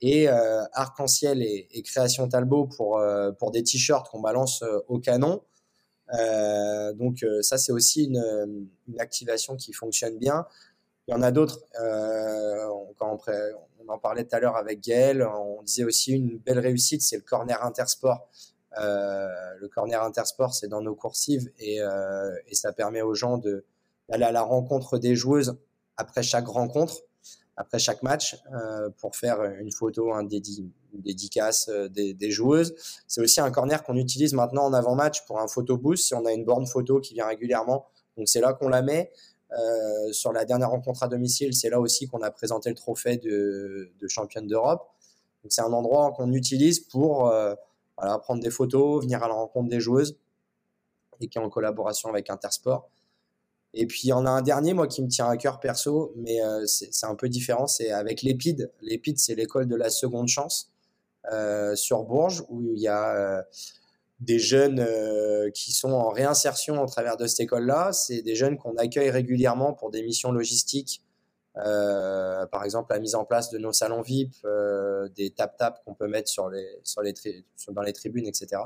et Arc-en-Ciel et, et, Création Talbot pour, pour des t-shirts qu'on balance au canon. Euh, donc euh, ça, c'est aussi une, une, activation qui fonctionne bien. Il y en a d'autres. Euh, on, en parlait tout à l'heure avec Gaël, on disait aussi une belle réussite, c'est le corner intersport. le corner intersport, c'est dans nos coursives et, et ça permet aux gens d'aller à la rencontre des joueuses après chaque rencontre après chaque match euh, pour faire une photo, un dédicace euh, des, joueuses. C'est aussi un corner qu'on utilise maintenant en avant-match pour un photo boost si on a une borne photo qui vient régulièrement. Donc c'est là qu'on la met. Euh, sur la dernière rencontre à domicile, c'est là aussi qu'on a présenté le trophée de, championne d'Europe. C'est un endroit qu'on utilise pour prendre des photos, venir à la rencontre des joueuses et qui est en collaboration avec Intersport. Et puis, il y en a un dernier, moi, qui me tient à cœur perso, mais euh, c'est un peu différent, c'est avec l'EPID. L'EPID, c'est l'école de la seconde chance euh, sur Bourges, où il y a euh, des jeunes qui sont en réinsertion au travers de cette école-là. C'est des jeunes qu'on accueille régulièrement pour des missions logistiques, par exemple la mise en place de nos salons VIP, des tap-tap qu'on peut mettre sur les, sur les dans les tribunes, etc.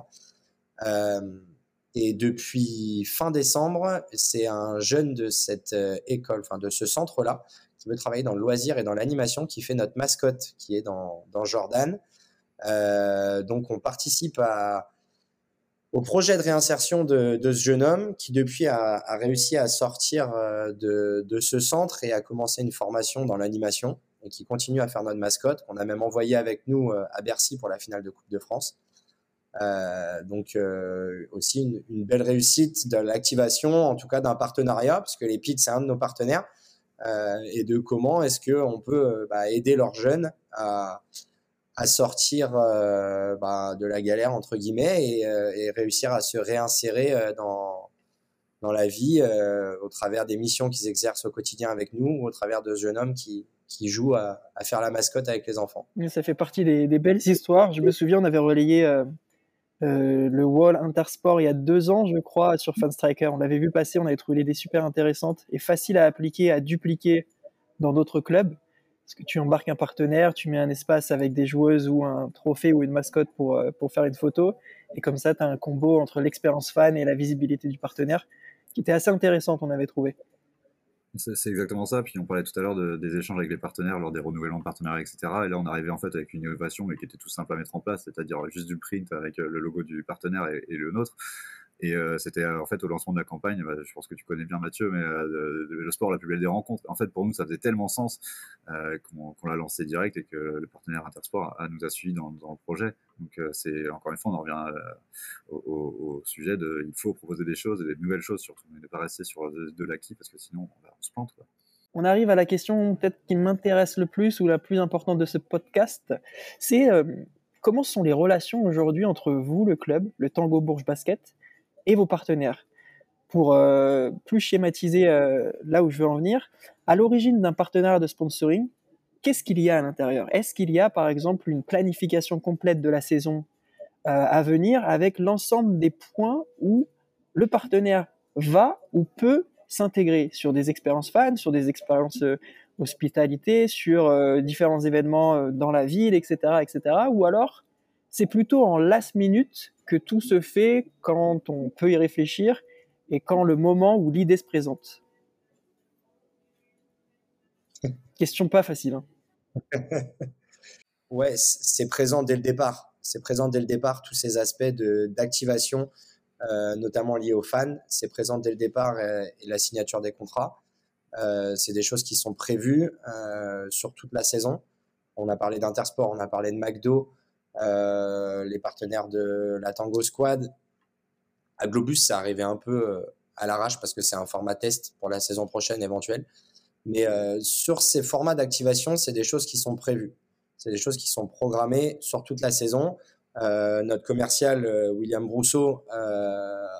Et depuis fin décembre, c'est un jeune de cette euh, école, enfin de ce centre-là, qui veut travailler dans le loisir et dans l'animation, qui fait notre mascotte, qui est dans, dans Jordan. Euh, donc on participe au projet de réinsertion de, ce jeune homme, qui depuis a, réussi à sortir euh, de, ce centre et a commencé une formation dans l'animation, et qui continue à faire notre mascotte, qu'on a même envoyé avec nous à Bercy pour la finale de Coupe de France. Euh, donc euh, aussi une, belle réussite de l'activation, en tout cas d'un partenariat, parce que les PID c'est un de nos partenaires, euh, et de comment est-ce qu'on peut bah, aider leurs jeunes à, sortir bah, de la galère entre guillemets et, réussir à se réinsérer dans dans la vie au travers des missions qu'ils exercent au quotidien avec nous ou au travers de jeunes hommes qui qui jouent à, faire la mascotte avec les enfants. Ça fait partie des belles histoires. Je me souviens, on avait relayé euh, le Wall Intersport il y a deux ans, je crois, sur Funstriker. On l'avait vu passer, on avait trouvé l'idée super intéressante et facile à appliquer, à dupliquer dans d'autres clubs. Parce que tu embarques un partenaire, tu mets un espace avec des joueuses ou un trophée ou une mascotte pour, euh, pour faire une photo. Et comme ça, tu as un combo entre l'expérience fan et la visibilité du partenaire qui était assez intéressante, on avait trouvé. C'est exactement ça. Puis on parlait tout à l'heure de, des échanges avec les partenaires lors des renouvellements de partenariats, etc. Et là, on arrivait en fait avec une innovation, mais qui était tout simple à mettre en place, c'est-à-dire juste du print avec euh, le logo du partenaire et, et le nôtre. Et euh, c'était euh, en fait au lancement de la campagne, bah, je pense que tu connais bien Mathieu, mais euh, le sport la plus des rencontres. En fait, pour nous, ça faisait tellement sens qu'on l'a lancé direct et que le partenaire Intersport a, nous a suivis dans, le projet. Donc c'est encore une fois, on en revient au, sujet de, il faut proposer des choses et des nouvelles choses surtout, mais ne pas rester sur de, l'acquis parce que sinon on, on se plante. On arrive à la question peut-être qui m'intéresse le plus ou la plus importante de ce podcast, c'est comment sont les relations aujourd'hui entre vous, le club, le Tango Bourges Basket, et vos partenaires. Pour euh, plus schématiser euh, là où je veux en venir, à l'origine d'un partenariat de sponsoring, qu'est-ce qu'il y a à l'intérieur? Est-ce qu'il y a par exemple une planification complète de la saison euh, à venir avec l'ensemble des points où le partenaire va ou peut s'intégrer sur des expériences fans, sur des expériences hospitalité, sur différents événements dans la ville, etc., etc. Ou alors, c'est plutôt en last minute que tout se fait quand on peut y réfléchir et quand le moment où l'idée se présente Question pas facile. Hein. ouais, c'est présent dès le départ. C'est présent dès le départ, tous ces aspects d'activation, euh, notamment liés aux fans. C'est présent dès le départ euh, et, la signature des contrats. Euh, c'est des choses qui sont prévues sur toute la saison. On a parlé d'Intersport, on a parlé de McDo, euh, les partenaires de la Tango Squad. À Globus, ça arrivait un peu euh, à l'arrache parce que c'est un format test pour la saison prochaine éventuelle. Mais euh, sur ces formats d'activation, c'est des choses qui sont prévues. C'est des choses qui sont programmées sur toute la saison. notre commercial William Brousseau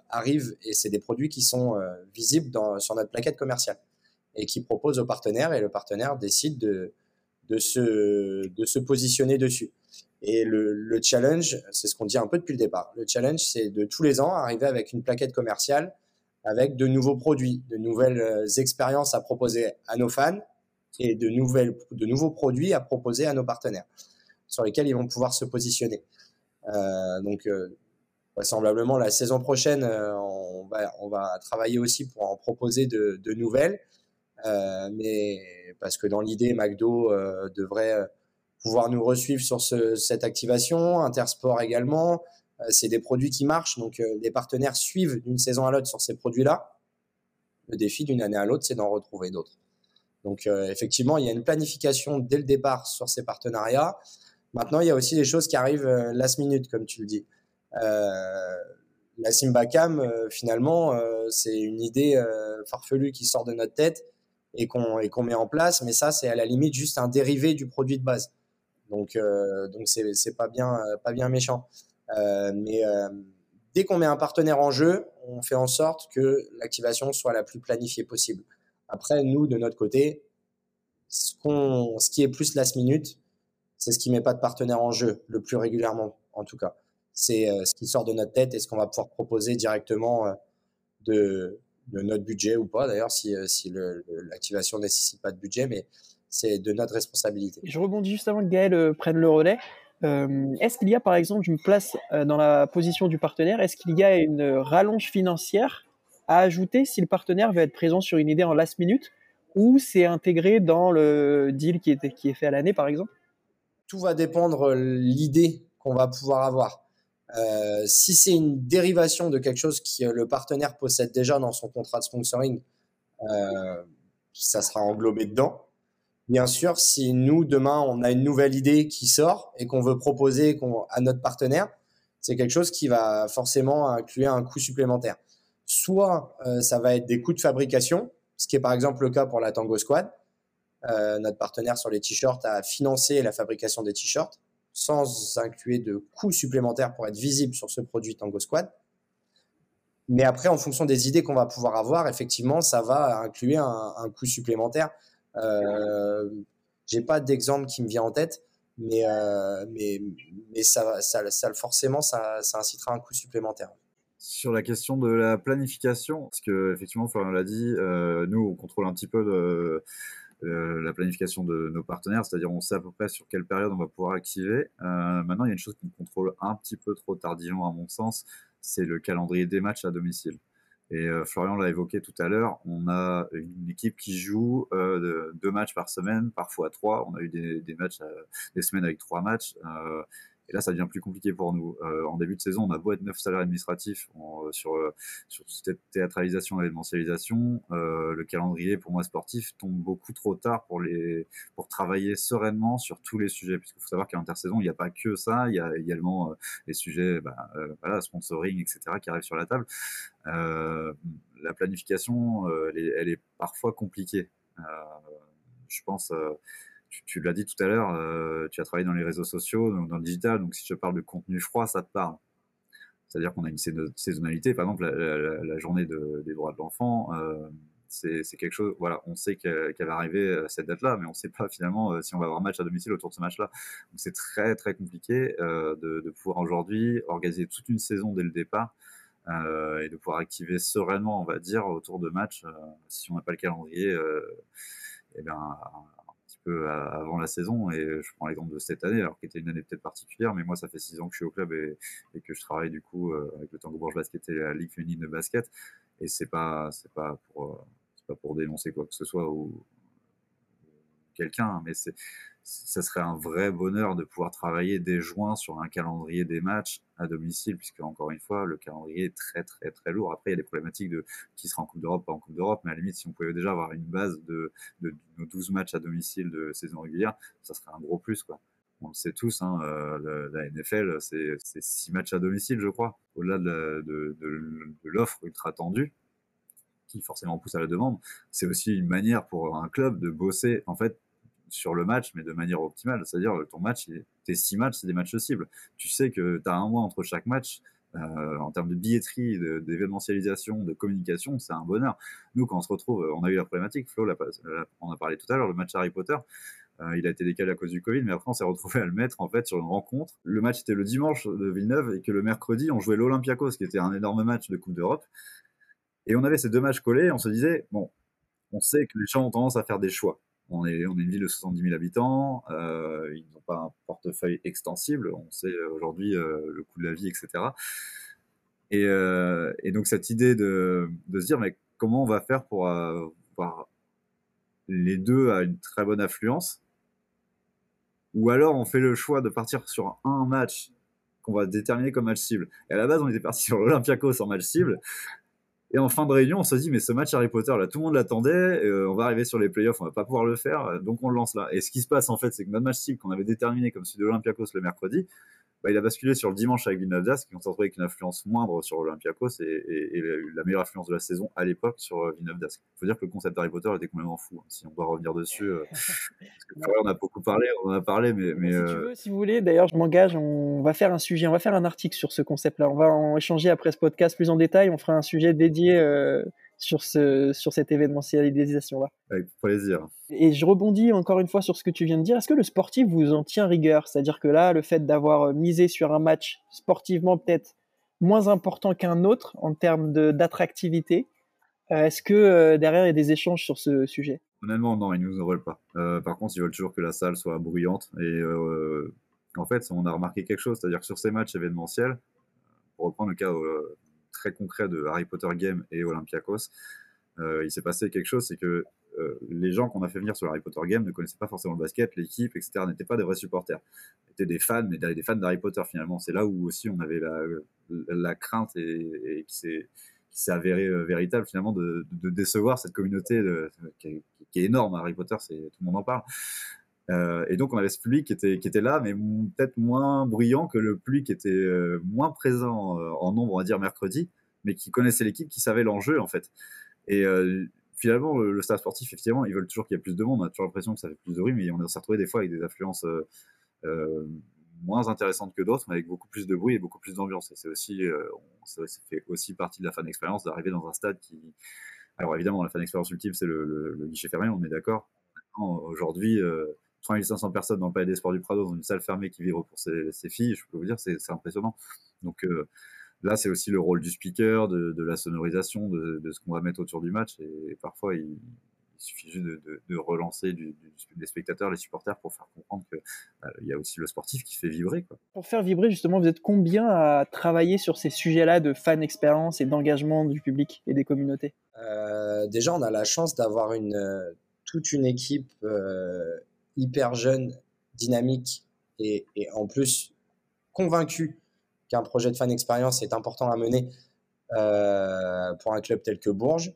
arrive et c'est des produits qui sont visibles dans, sur notre plaquette commerciale et qui propose au partenaire et le partenaire décide de se positionner dessus. Et le, challenge, c'est ce qu'on dit un peu depuis le départ. Le challenge, c'est de tous les ans arriver avec une plaquette commerciale avec de nouveaux produits, de nouvelles euh, expériences à proposer à nos fans et de, nouvelles, de nouveaux produits à proposer à nos partenaires sur lesquels ils vont pouvoir se positionner. Euh, donc, euh, vraisemblablement, la saison prochaine, on, va, travailler aussi pour en proposer de nouvelles. mais parce que dans l'idée, McDo devrait pouvoir nous resuivre sur cette activation, Intersport également. Euh, c'est des produits qui marchent, donc euh, les partenaires suivent d'une saison à l'autre sur ces produits-là. Le défi d'une année à l'autre, c'est d'en retrouver d'autres. Donc euh, effectivement, il y a une planification dès le départ sur ces partenariats. Maintenant, il y a aussi des choses qui arrivent last minute, comme tu le dis. la Simbacam, finalement, c'est une idée farfelue qui sort de notre tête et qu'on met en place, mais ça, c'est à la limite juste un dérivé du produit de base. Donc, euh, donc c'est pas bien, euh, pas bien méchant. Euh, mais dès qu'on met un partenaire en jeu, on fait en sorte que l'activation soit la plus planifiée possible. Après, nous, de notre côté, ce, ce qui est plus last minute, c'est ce qui met pas de partenaire en jeu, le plus régulièrement, en tout cas. C'est ce qui sort de notre tête et ce qu'on va pouvoir proposer directement de, de, notre budget ou pas, d'ailleurs, si, si l'activation ne nécessite pas de budget. Mais c'est de notre responsabilité. Je rebondis juste avant que Gaël euh, prenne le relais. Euh, est-ce qu'il y a par exemple, je me place euh, dans la position du partenaire, est-ce qu'il y a une rallonge financière à ajouter si le partenaire veut être présent sur une idée en last minute ou c'est intégré dans le deal qui est, qui est fait à l'année par exemple? Tout va dépendre l'idée qu'on va pouvoir avoir. si c'est une dérivation de quelque chose que le partenaire possède déjà dans son contrat de sponsoring, ça sera englobé dedans. Bien sûr, si nous, demain, on a une nouvelle idée qui sort et qu'on veut proposer à notre partenaire, c'est quelque chose qui va forcément inclure un coût supplémentaire. Soit euh, ça va être des coûts de fabrication, ce qui est par exemple le cas pour la Tango Squad. Euh, notre partenaire sur les t-shirts a financé la fabrication des t-shirts. sans inclure de coûts supplémentaires pour être visible sur ce produit Tango Squad. Mais après, en fonction des idées qu'on va pouvoir avoir, effectivement, ça va inclure un, coût supplémentaire. Euh, J'ai pas d'exemple qui me vient en tête, mais, euh, mais, mais ça, ça, forcément, ça, ça incitera un coût supplémentaire. Sur la question de la planification, parce que effectivement, Florian l'a dit, euh, nous on contrôle un petit peu la planification de nos partenaires, c'est-à-dire on sait à peu près sur quelle période on va pouvoir activer. Maintenant, il y a une chose qu'on contrôle un petit peu trop tardivement, à mon sens, c'est le calendrier des matchs à domicile. Et euh, Florian l'a évoqué tout à l'heure, on a une équipe qui joue deux matchs par semaine, parfois trois. On a eu des, des matchs, des semaines avec trois matchs. Et là, ça devient plus compliqué pour nous. Euh, en début de saison, on a beau être neuf salaires administratifs euh, sur, euh, sur cette théâtralisation et l'événementialisation, euh, le calendrier pour moi sportif tombe beaucoup trop tard pour, les, pour travailler sereinement sur tous les sujets. Puisqu'il faut savoir qu'à l'intersaison, il n'y a pas que ça, il y a également les sujets, bah, voilà, sponsoring, etc., qui arrivent sur la table. la planification, elle, est, parfois compliquée. je pense tu, l'as dit tout à l'heure, euh, tu as travaillé dans les réseaux sociaux, dans le digital, donc si je parle de contenu froid, ça te parle. C'est-à-dire qu'on a une saisonnalité, par exemple la, journée des droits de l'enfant, euh, c'est quelque chose, voilà, on sait qu'elle va arriver à cette date-là, mais on ne sait pas finalement euh, si on va avoir un match à domicile autour de ce match-là. Donc c'est très très compliqué de, pouvoir aujourd'hui organiser toute une saison dès le départ. et de pouvoir activer sereinement, on va dire, autour de matchs, si on n'a pas le calendrier, eh bien, peu avant la saison. Et je prends l'exemple de cette année, alors qui était une année peut-être particulière, mais moi, ça fait six ans que je suis au club et, que je travaille du coup euh, avec le Tango Bourges Basket et la Ligue féminine de basket. Et c'est pas, c'est pas pour, euh, c'est pas pour dénoncer quoi que ce soit ou quelqu'un, hein, mais c'est ça serait un vrai bonheur de pouvoir travailler dès juin sur un calendrier des matchs à domicile, puisque encore une fois, le calendrier est très très très lourd. Après, il y a des problématiques de qui sera en Coupe d'Europe, pas en Coupe d'Europe, mais à la limite, si on pouvait déjà avoir une base de, de, nos 12 matchs à domicile de saison régulière, ça serait un gros plus, quoi. On le sait tous, hein, euh, la NFL, c'est 6 matchs à domicile, je crois, au-delà de, de, de l'offre ultra tendue qui forcément pousse à la demande. C'est aussi une manière pour un club de bosser, en fait, sur le match, mais de manière optimale. C'est-à-dire, ton match, tes six matchs, c'est des matchs cibles. Tu sais que tu as un mois entre chaque match. Euh, en termes de billetterie, d'événementialisation, de, communication, c'est un bonheur. Nous, quand on se retrouve, on a eu la problématique, Flo, on a parlé tout à l'heure, le match Harry Potter, euh, il a été décalé à cause du Covid, mais après on s'est retrouvé à le mettre en fait sur une rencontre. Le match était le dimanche de Villeneuve et que le mercredi on jouait l'Olympiakos, qui était un énorme match de Coupe d'Europe. Et on avait ces deux matchs collés, on se disait bon, on sait que les gens ont tendance à faire des choix. On est, une ville de 70 000 habitants, euh, ils n'ont pas un portefeuille extensible, on sait aujourd'hui euh, le coût de la vie, etc. Et, euh, et donc cette idée de, de, se dire, mais comment on va faire pour avoir les deux à une très bonne affluence? Ou alors on fait le choix de partir sur un match qu'on va déterminer comme match cible. Et à la base, on était parti sur l'Olympiakos en match cible. Et en fin de réunion, on se dit, mais ce match Harry Potter, là, tout le monde l'attendait, euh, on va arriver sur les playoffs, on va pas pouvoir le faire, donc on le lance là. Et ce qui se passe, en fait, c'est que notre match cible qu'on avait déterminé comme celui de l'Olympiakos le mercredi, bah, il a basculé sur le dimanche avec Villeneuve qui ont retrouvé avec une influence moindre sur Olympiakos et, et, et, la meilleure influence de la saison à l'époque sur euh, Villeneuve Il faut dire que le concept d'Harry Potter était complètement fou, hein, si on doit revenir dessus. Euh, on a beaucoup parlé, on en a parlé, mais. mais si, tu veux, si vous voulez, d'ailleurs, je m'engage, on va faire un sujet, on va faire un article sur ce concept-là. On va en échanger après ce podcast plus en détail, on fera un sujet dédié sur, ce, sur cette événementialisation-là. Avec plaisir. Et je rebondis encore une fois sur ce que tu viens de dire. Est-ce que le sportif vous en tient rigueur? C'est-à-dire que là, le fait d'avoir euh, misé sur un match sportivement peut-être moins important qu'un autre en termes d'attractivité, euh, est-ce que euh, derrière il y a des échanges sur ce sujet? Honnêtement, non, ils ne nous en veulent pas. par contre, ils veulent toujours que la salle soit bruyante. Et en fait, on a remarqué quelque chose, c'est-à-dire que sur ces matchs événementiels, pour reprendre le cas très concret de Harry Potter Game et Olympiakos, euh, il s'est passé quelque chose, c'est que euh, les gens qu'on a fait venir sur Harry Potter Game ne connaissaient pas forcément le basket, l'équipe, etc. n'étaient pas des vrais supporters. Étaient des fans, mais des fans d'Harry Potter finalement. C'est là où aussi on avait la, crainte et, qui s'est qui euh, véritable finalement de, décevoir cette communauté qui, est, qui, est, énorme. Harry Potter, c'est tout le monde en parle. Euh, et donc on avait ce public qui était, qui était là, mais peut-être moins bruyant que le public qui était euh, moins présent euh, en nombre, on va dire mercredi, mais qui connaissait l'équipe, qui savait l'enjeu en fait. Et finalement, le, stade sportif, effectivement, ils veulent toujours qu'il y ait plus de monde. On a toujours l'impression que ça fait plus de bruit, mais on s'est retrouvé des fois avec des affluences moins intéressantes que d'autres, mais avec beaucoup plus de bruit et beaucoup plus d'ambiance. Et c'est aussi, ça, fait aussi partie de la fan expérience d'arriver dans un stade qui, alors évidemment, la fan expérience ultime, c'est le, guichet fermé, on est d'accord. Aujourd'hui, 3500 personnes dans le palais des sports du Prado, dans une salle fermée qui vibre pour ses, filles, je peux vous dire, c'est impressionnant. Donc là, c'est aussi le rôle du speaker, de, la sonorisation, de, ce qu'on va mettre autour du match. Et, parfois, il, suffit juste de, relancer du, des spectateurs, les supporters, pour faire comprendre qu'il euh, y a aussi le sportif qui fait vibrer. Pour faire vibrer, justement, vous êtes combien à travailler sur ces sujets-là de fan expérience et d'engagement du public et des communautés? Euh, Déjà, on a la chance d'avoir une, euh, toute une équipe hyper jeune, dynamique et, en plus convaincue qu'un projet de fan expérience est important à mener pour un club tel que Bourges.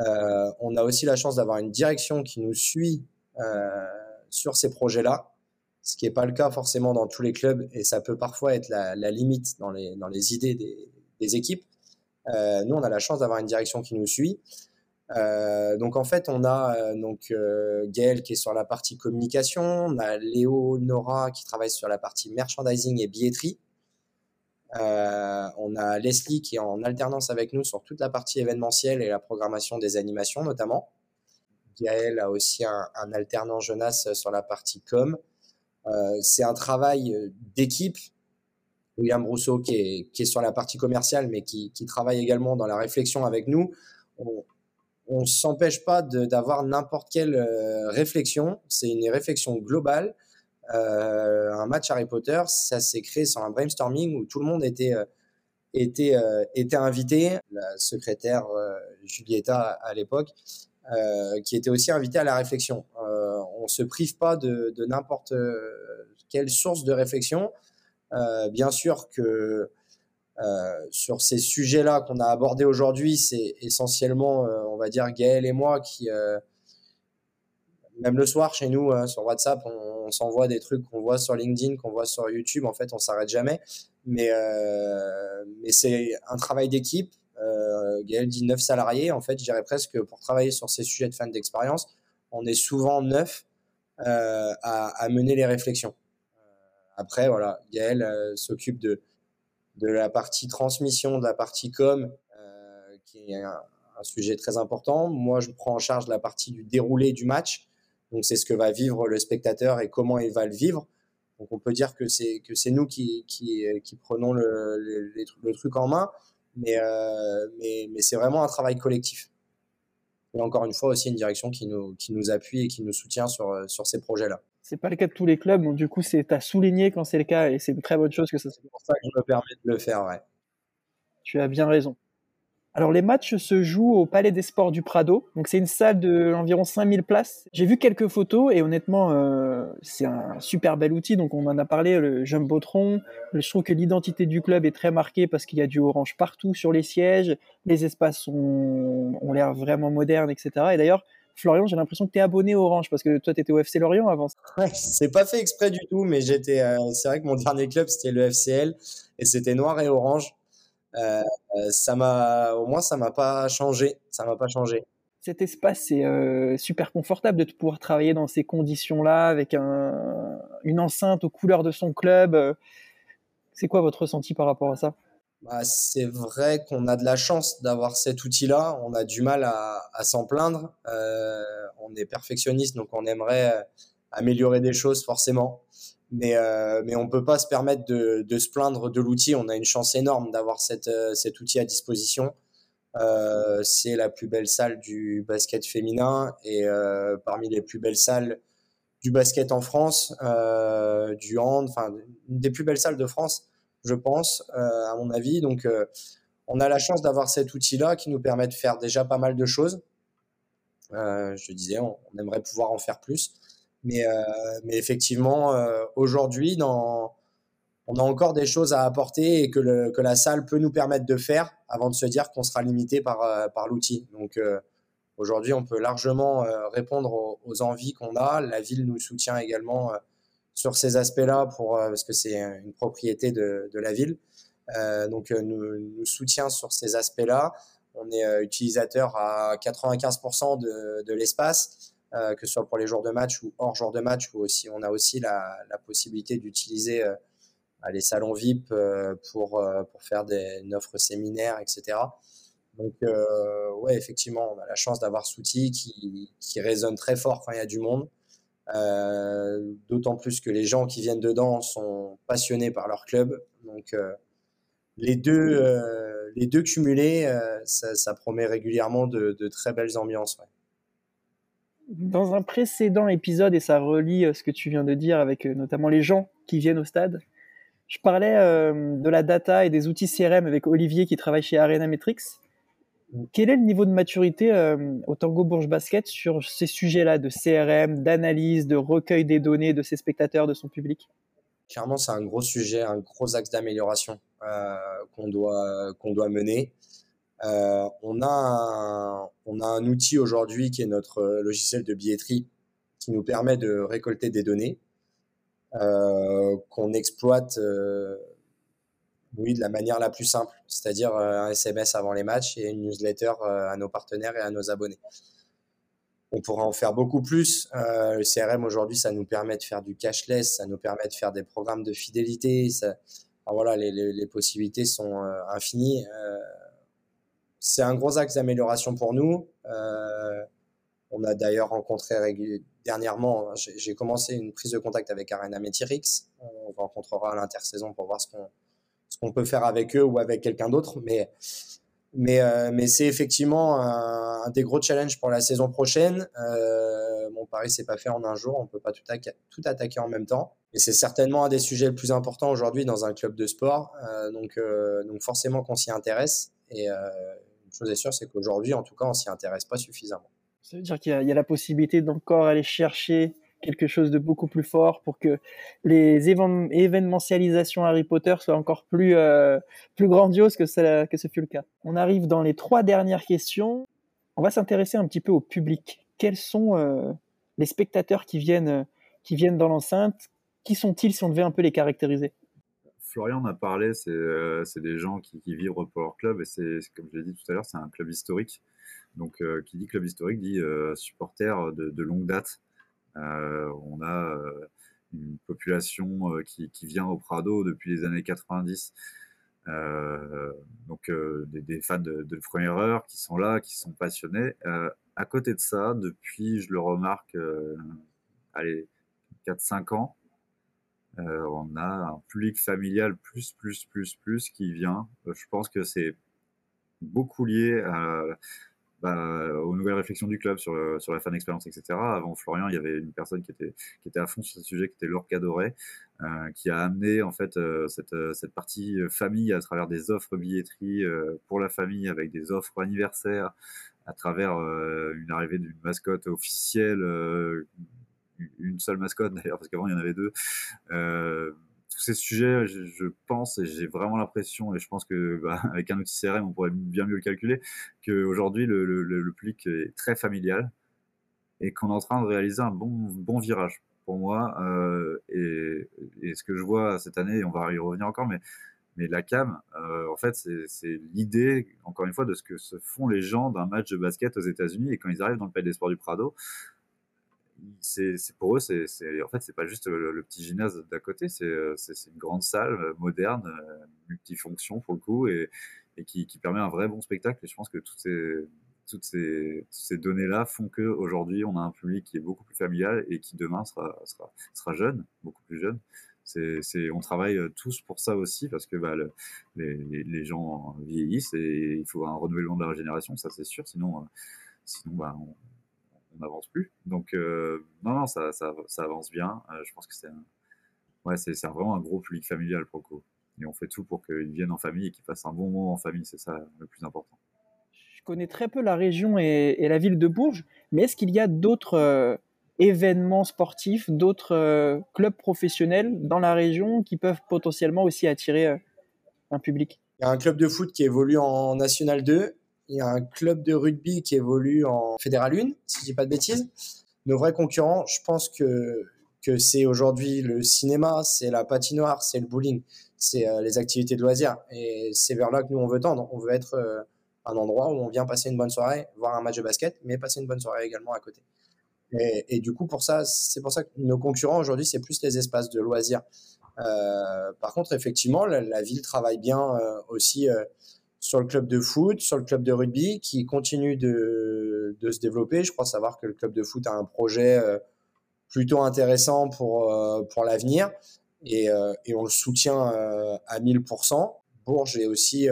Euh, on a aussi la chance d'avoir une direction qui nous suit euh, sur ces projets-là, ce qui n'est pas le cas forcément dans tous les clubs et ça peut parfois être la, limite dans les, dans les idées des, équipes. Euh, nous, on a la chance d'avoir une direction qui nous suit. Donc en fait, on a donc Gaël qui est sur la partie communication, on a Léo Nora qui travaille sur la partie merchandising et billetterie. Euh, on a Leslie qui est en alternance avec nous sur toute la partie événementielle et la programmation des animations notamment. Gaël a aussi un, alternant Jonas sur la partie com. Euh, c'est un travail d'équipe. William Rousseau qui est, sur la partie commerciale mais qui, travaille également dans la réflexion avec nous. Ne s'empêche pas d'avoir n'importe quelle euh, réflexion. C'est une réflexion globale euh, un match Harry Potter, ça s'est créé sur un brainstorming où tout le monde était euh, invité, la secrétaire Julieta à l'époque, qui était aussi invitée à la réflexion. on ne se prive pas de n'importe quelle source de réflexion. bien sûr que sur ces sujets-là qu'on a abordés aujourd'hui, c'est essentiellement, on va dire, Gaël et moi qui, même le soir chez nous, sur WhatsApp, on, s'envoie des trucs qu'on voit sur LinkedIn, qu'on voit sur YouTube. En fait, on s'arrête jamais. Mais, euh, c'est un travail d'équipe. Euh, Gaël dit 9 salariés. En fait, je dirais presque pour travailler sur ces sujets de fan d'expérience, on est souvent neuf euh, à, mener les réflexions. Après, voilà, Gaël s'occupe de, de la partie transmission, de la partie com, qui est un, un, sujet très important. Moi, je prends en charge la partie du déroulé du match. Donc c'est ce que va vivre le spectateur et comment il va le vivre. Donc on peut dire que c'est que c'est nous qui, qui, qui, prenons le, le, truc en main, mais, euh, mais, mais c'est vraiment un travail collectif. Et encore une fois aussi une direction qui nous, qui nous appuie et qui nous soutient sur, sur ces projets-là. C'est pas le cas de tous les clubs, donc du coup c'est à souligner quand c'est le cas et c'est une très bonne chose que ça. C'est pour ça que je me permets de le faire, ouais. Tu as bien raison. Alors les matchs se jouent au Palais des Sports du Prado, donc c'est une salle de environ 5000 places. J'ai vu quelques photos et honnêtement euh, c'est un super bel outil, donc on en a parlé, le Jumbotron. Je trouve que l'identité du club est très marquée parce qu'il y a du orange partout sur les sièges, les espaces ont l'air vraiment modernes, etc. Et d'ailleurs, Florian, j'ai l'impression que tu es abonné Orange parce que toi, tu étais au FC Lorient avant. Ouais, c'est pas fait exprès du tout, mais j'étais. Euh, c'est vrai que mon dernier club, c'était le FCL et c'était noir et orange. Euh, ça m'a, au moins, ça m'a pas changé. Ça m'a pas changé. Cet espace, c'est euh, super confortable de pouvoir travailler dans ces conditions-là, avec un, une enceinte aux couleurs de son club. C'est quoi votre ressenti par rapport à ça? Bah, C'est vrai qu'on a de la chance d'avoir cet outil-là. On a du mal à, à s'en plaindre. Euh, on est perfectionniste, donc on aimerait améliorer des choses forcément mais, euh, mais on ne peut pas se permettre de, de se plaindre de l'outil. On a une chance énorme d'avoir euh, cet outil à disposition. Euh, c'est la plus belle salle du basket féminin et euh, parmi les plus belles salles du basket en France, euh, du hand, enfin une des plus belles salles de France, je pense, à mon avis. Donc on a la chance d'avoir cet outil-là qui nous permet de faire déjà pas mal de choses. je disais, on, aimerait pouvoir en faire plus. Mais, euh, effectivement, euh, aujourd'hui, on a encore des choses à apporter et que, la salle peut nous permettre de faire avant de se dire qu'on sera limité euh, par l'outil. Donc aujourd'hui, on peut largement répondre aux, envies qu'on a. La ville nous soutient également sur ces aspects-là pour, parce que c'est une propriété de, de la ville. donc nous, nous soutient sur ces aspects-là. On est utilisateur à 95% de, de l'espace. que ce soit pour les jours de match ou hors jour de match, où aussi, on a aussi la, possibilité d'utiliser bah, les salons VIP pour, pour faire des, une offre séminaire, etc. Donc, ouais, effectivement, on a la chance d'avoir ce outil qui, qui résonne très fort quand il y a du monde. Euh, d'autant plus que les gens qui viennent dedans sont passionnés par leur club. Donc, euh, les, deux, euh, les deux cumulés, ça, promet régulièrement de, très belles ambiances. Dans un précédent épisode, et ça relie ce que tu viens de dire avec notamment les gens qui viennent au stade, je parlais de la data et des outils CRM avec Olivier qui travaille chez Arena Metrics. Quel est le niveau de maturité euh, au Tango Bourges Basket sur ces sujets-là de CRM, d'analyse, de recueil des données de ses spectateurs, de son public? Clairement, c'est un gros sujet, un gros axe d'amélioration euh, qu'on doit, qu'on doit mener. Euh, on, a un, on a un outil aujourd'hui qui est notre logiciel de billetterie qui nous permet de récolter des données qu'on exploite oui, de la manière la plus simple, c'est-à-dire euh, un SMS avant les matchs et une newsletter euh, à nos partenaires et à nos abonnés. On pourra en faire beaucoup plus. Euh, le CRM aujourd'hui, ça nous permet de faire du cashless, ça nous permet de faire des programmes de fidélité. Voilà, les, possibilités sont infinies. c'est un gros axe d'amélioration pour nous. on a d'ailleurs rencontré dernièrement, j'ai commencé une prise de contact avec Arena Metirix. On rencontrera à l'intersaison pour voir ce qu'on qu'on peut faire avec eux ou avec quelqu'un d'autre. Mais, mais, euh, mais c'est effectivement un, des gros challenges pour la saison prochaine. Euh, mon pari, c'est pas fait en un jour. On peut pas tout, tout attaquer en même temps. Et c'est certainement un des sujets les plus importants aujourd'hui dans un club de sport. Euh, donc, donc forcément qu'on s'y intéresse. Et une chose est sûre, c'est qu'aujourd'hui, en tout cas, on s'y intéresse pas suffisamment. Ça veut dire qu'il y, y, a la possibilité d'encore aller chercher quelque chose de beaucoup plus fort pour que les événementialisations Harry Potter soient encore plus, euh, plus grandioses que, que ce fut le cas. On arrive dans les trois dernières questions. On va s'intéresser un petit peu au public. Quels sont euh, les spectateurs qui viennent, qui viennent dans l'enceinte? Qui sont-ils si on devait un peu les caractériser? Florian en a parlé, c'est euh, des gens qui, vivent pour leur club et c'est, comme je l'ai dit tout à l'heure, c'est un club historique. Donc, qui dit club historique dit supporter de longue date. Euh, on a euh, une population euh, qui, vient au Prado depuis les années 90. donc des, fans de, de première heure qui sont là, qui sont passionnés. à côté de ça, depuis, je le remarque, allez, 4-5 ans, on a un public familial plus, plus, plus, plus qui vient. je pense que c'est beaucoup lié à bah, aux nouvelles réflexions du club sur, sur la fan expérience, etc. Avant Florian, il y avait une personne qui était, qui était à fond sur ce sujet, qui était Laure Cadoré, euh, qui a amené en fait euh, cette, euh, cette partie famille à travers des offres billetterie pour la famille avec des offres anniversaires, à travers une arrivée d'une mascotte officielle, une seule mascotte d'ailleurs, parce qu'avant il y en avait deux tous ces sujets, je, pense et j'ai vraiment l'impression, et je pense que bah, avec un outil CRM, on pourrait bien mieux le calculer, qu'aujourd'hui le, le, public est très familial et qu'on est en train de réaliser un bon, bon virage pour moi. Euh, et, ce que je vois cette année, on va y revenir encore, mais, mais la CAM, euh, en fait, c'est l'idée, encore une fois, de ce que se font les gens d'un match de basket aux États-Unis et quand ils arrivent dans le Palais des Sports du Prado c'est pour eux, c'est en fait c'est pas juste le, petit gymnase d'à côté, c'est une grande salle euh, moderne, euh, multifonction pour le coup, et, et qui, qui, permet un vrai bon spectacle. Et je pense que toutes ces toutes ces, ces données-là font que aujourd'hui on a un public qui est beaucoup plus familial et qui demain sera sera, sera jeune, beaucoup plus jeune. C'est, on travaille euh, tous pour ça aussi parce que bah, les, les, gens vieillissent et il faut un renouvellement de la génération, ça c'est sûr. Sinon, sinon bah, on n'avance plus. Donc, euh, non, non, ça, ça, ça avance bien. Euh, je pense que c'est ouais, c'est vraiment un gros public familial pour le coup. Et on fait tout pour qu'ils viennent en famille et qu'ils passent un bon moment en famille. C'est ça le plus important. Je connais très peu la région et, la ville de Bourges, mais est-ce qu'il y a d'autres euh, événements sportifs, d'autres clubs professionnels dans la région qui peuvent potentiellement aussi attirer un public? Il y a un club de foot qui évolue en National 2 il y a un club de rugby qui évolue en Fédéral 1, si je dis pas de bêtises. Nos vrais concurrents, je pense que, que c'est aujourd'hui le cinéma, c'est la patinoire, c'est le bowling, c'est euh, les activités de loisirs. Et c'est vers là que nous, on veut tendre. On veut être euh, un endroit où on vient passer une bonne soirée, voir un match de basket, mais passer une bonne soirée également à côté. Et, du coup, pour ça, c'est pour ça que nos concurrents aujourd'hui, c'est plus les espaces de loisirs. Euh, par contre, effectivement, la, ville travaille bien aussi sur le club de foot, sur le club de rugby, qui continue de, de, se développer. Je crois savoir que le club de foot a un projet plutôt intéressant pour, pour l'avenir et, et, on le soutient à 1000%. Bourges est aussi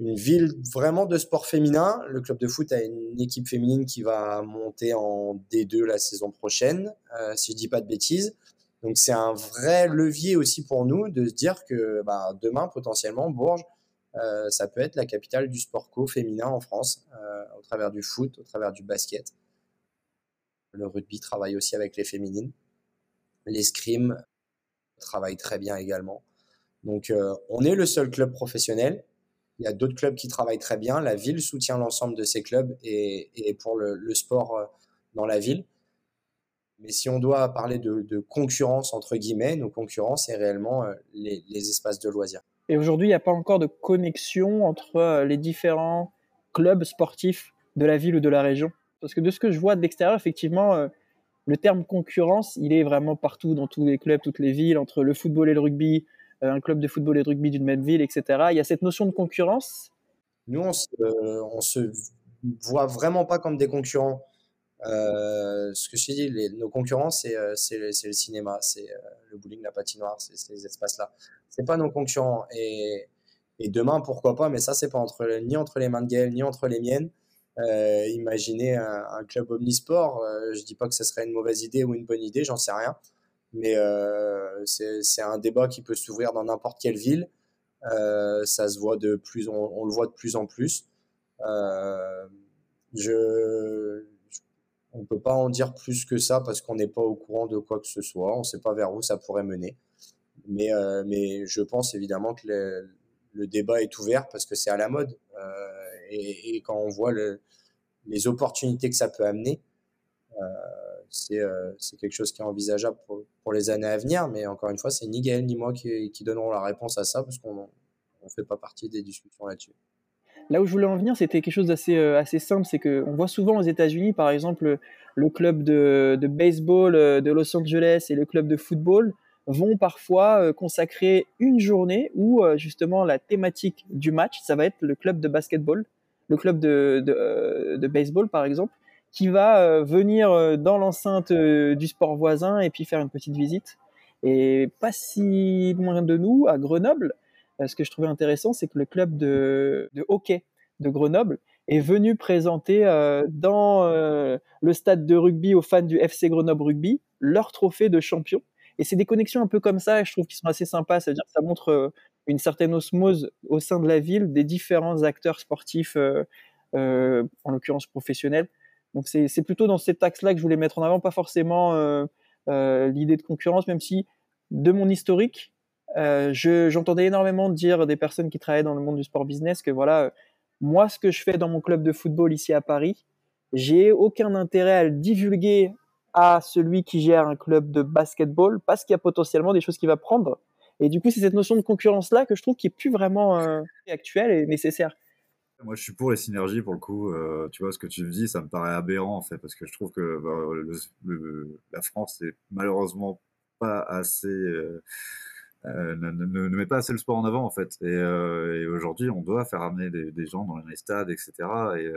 une ville vraiment de sport féminin. Le club de foot a une équipe féminine qui va monter en D2 la saison prochaine, euh, si je dis pas de bêtises. Donc c'est un vrai levier aussi pour nous de se dire que bah, demain potentiellement Bourges, euh, ça peut être la capitale du sport co féminin en France, euh, au travers du foot, au travers du basket. Le rugby travaille aussi avec les féminines. L'escrime travaille très bien également. Donc on est le seul club professionnel il y a d'autres clubs qui travaillent très bien. La ville soutient l'ensemble de ces clubs et, pour le, sport euh, dans la ville. Mais si on doit parler de, concurrence, entre guillemets, nos concurrents, c'est réellement euh, les, espaces de loisirs. Et aujourd'hui, il n'y a pas encore de connexion entre euh, les différents clubs sportifs de la ville ou de la région Parce que de ce que je vois de l'extérieur, effectivement, le terme concurrence, il est vraiment partout, dans tous les clubs, toutes les villes, entre le football et le rugby, euh, un club de football et de rugby d'une même ville, etc. Il y a cette notion de concurrence. Nous, on se, se voit vraiment pas comme des concurrents. Euh, ce que je t'ai dit, nos concurrents, c'est euh, le, cinéma, c'est le bowling, la patinoire, c'est ces espaces-là. C'est pas nos concurrents. Et, et, demain, pourquoi pas, mais ça, c'est pas entre, ni entre les mains de Gaël, ni entre les miennes. imaginez un, un, club omnisport, je dis pas que ce serait une mauvaise idée ou une bonne idée, j'en sais rien mais euh, c'est un débat qui peut s'ouvrir dans n'importe quelle ville. Euh, ça se voit de plus, on, le voit de plus en plus. Euh, je, on peut pas en dire plus que ça parce qu'on n'est pas au courant de quoi que ce soit. On ne sait pas vers où ça pourrait mener. Mais, euh, mais je pense évidemment que le, débat est ouvert parce que c'est à la mode. Euh, et, quand on voit le, les opportunités que ça peut amener, euh, euh, c'est quelque chose qui est envisageable pour, les années à venir. Mais encore une fois, c'est ni Gaël ni moi qui, qui donneront la réponse à ça parce qu'on ne fait pas partie des discussions là-dessus. Là où je voulais en venir, c'était quelque chose d'assez euh, assez simple. C'est qu'on voit souvent aux États-Unis, par exemple, le club de, de, baseball euh, de Los Angeles et le club de football vont parfois consacrer une journée où justement la thématique du match, ça va être le club de basketball, le club de, de, baseball par exemple, qui va euh, venir euh, dans l'enceinte euh, du sport voisin et puis faire une petite visite. Et pas si loin de nous, à Grenoble, ce que je trouvais intéressant, c'est que le club de, hockey de Grenoble est venu présenter dans le stade de rugby aux fans du FC Grenoble Rugby leur trophée de champion. Et c'est des connexions un peu comme ça, je trouve, qui sont assez sympas. C'est-à-dire que ça montre une certaine osmose au sein de la ville des différents acteurs sportifs, en l'occurrence professionnels, donc c'est plutôt dans cet axe-là que je voulais mettre en avant, pas forcément euh, euh, l'idée de concurrence, même si de mon historique, euh, j'entendais énormément dire des personnes qui travaillaient dans le monde du sport business que voilà, moi ce que je fais dans mon club de football ici à Paris, j'ai aucun intérêt à le divulguer à celui qui gère un club de basketball parce qu'il y a potentiellement des choses qu'il va prendre. Et du coup, c'est cette notion de concurrence-là que je trouve qui est plus vraiment actuelle et nécessaire. Moi, je suis pour les synergies pour le coup. Euh, tu vois, ce que tu me dis, ça me paraît aberrant en fait, parce que je trouve que bah, la France est malheureusement pas assez. Euh, euh, ne, met pas assez le sport en avant en fait. Et, et aujourd'hui, on doit faire amener des, gens dans les stades, etc. Et,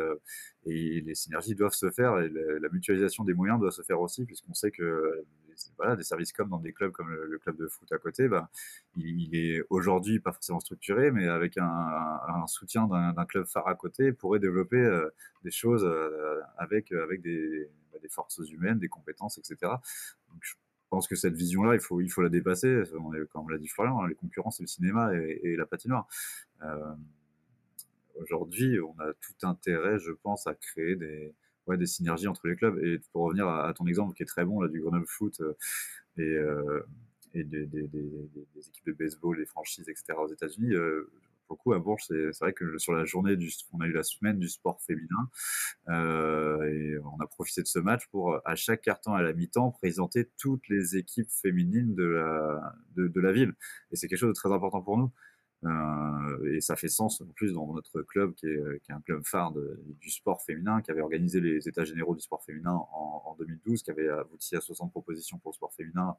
et les synergies doivent se faire et la, mutualisation des moyens doit se faire aussi, puisqu'on sait que voilà, des services comme dans des clubs comme le, club de foot à côté, bah, il, est aujourd'hui pas forcément structuré, mais avec un, soutien d'un club phare à côté, pourrait développer euh, des choses euh, avec, avec des, bah, des, forces humaines, des compétences, etc. Donc, je pense que cette vision-là, il faut, il faut la dépasser. Comme l'a dit Florian, hein, les concurrents, c'est le cinéma et, la patinoire. Euh, aujourd'hui, on a tout intérêt, je pense, à créer des, ouais, des synergies entre les clubs. Et pour revenir à, ton exemple qui est très bon là du Grenoble Foot euh, et, euh, des, équipes de baseball, des franchises, etc. aux États-Unis. Pour à Bourges, c'est vrai que sur la journée, du, on a eu la semaine du sport féminin euh, et on a profité de ce match pour, à chaque carton à la mi-temps, présenter toutes les équipes féminines de la, de la ville. Et c'est quelque chose de très important pour nous. Et ça fait sens en plus dans notre club qui est, est un club phare du sport féminin, qui avait organisé les états généraux du sport féminin en, 2012, qui avait abouti à 60 propositions pour le sport féminin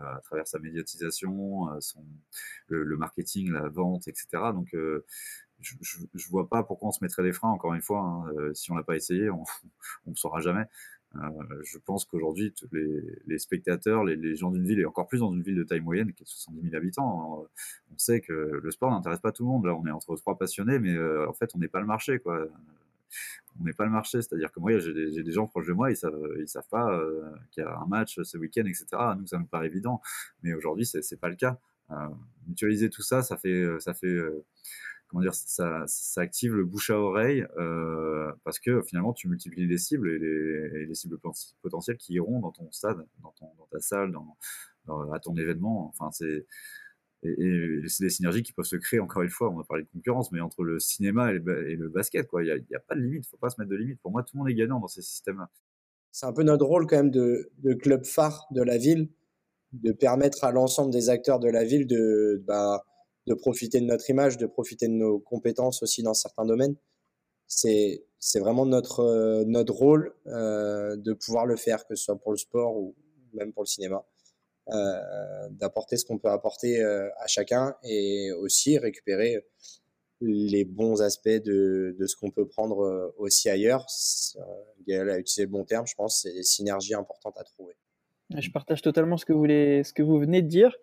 à travers sa médiatisation, son, le, marketing, la vente, etc. Donc je, je, vois pas pourquoi on se mettrait des freins. Encore une fois, hein, si on l'a pas essayé, on ne saura jamais. Euh, je pense qu'aujourd'hui, les, les, spectateurs, les, gens d'une ville, et encore plus dans une ville de taille moyenne qui est 70 000 habitants, on sait que le sport n'intéresse pas tout le monde. Là, on est entre trois passionnés, mais euh, en fait, on n'est pas le marché, quoi. On n'est pas le marché, c'est-à-dire que moi, j'ai des, des, gens proches de moi, ils savent, ils savent pas euh, qu'il y a un match ce week-end, etc. Nous, ça nous paraît évident, mais aujourd'hui, c'est pas le cas. mutualiser tout ça, ça fait, ça fait comment dire, ça, ça, active le bouche à oreille euh, parce que finalement tu multiplies les cibles et les, les, cibles potentielles qui iront dans ton stade, dans, ton, dans ta salle, dans, à ton événement. Enfin, c'est et, c'est des synergies qui peuvent se créer. Encore une fois, on a parlé de concurrence, mais entre le cinéma et le, basket, quoi, il n'y a, a, pas de limite. Faut pas se mettre de limite. Pour moi, tout le monde est gagnant dans ces systèmes-là. C'est un peu notre rôle quand même de, de, club phare de la ville, de permettre à l'ensemble des acteurs de la ville de bah, de profiter de notre image, de profiter de nos compétences aussi dans certains domaines. C'est c'est vraiment notre euh, notre rôle euh, de pouvoir le faire, que ce soit pour le sport ou même pour le cinéma, euh, d'apporter ce qu'on peut apporter à chacun et aussi récupérer les bons aspects de, de ce qu'on peut prendre aussi ailleurs. Gaël a utilisé le bon terme, je pense, c'est des synergies importantes à trouver. Je partage totalement ce que vous, ce que vous venez de dire.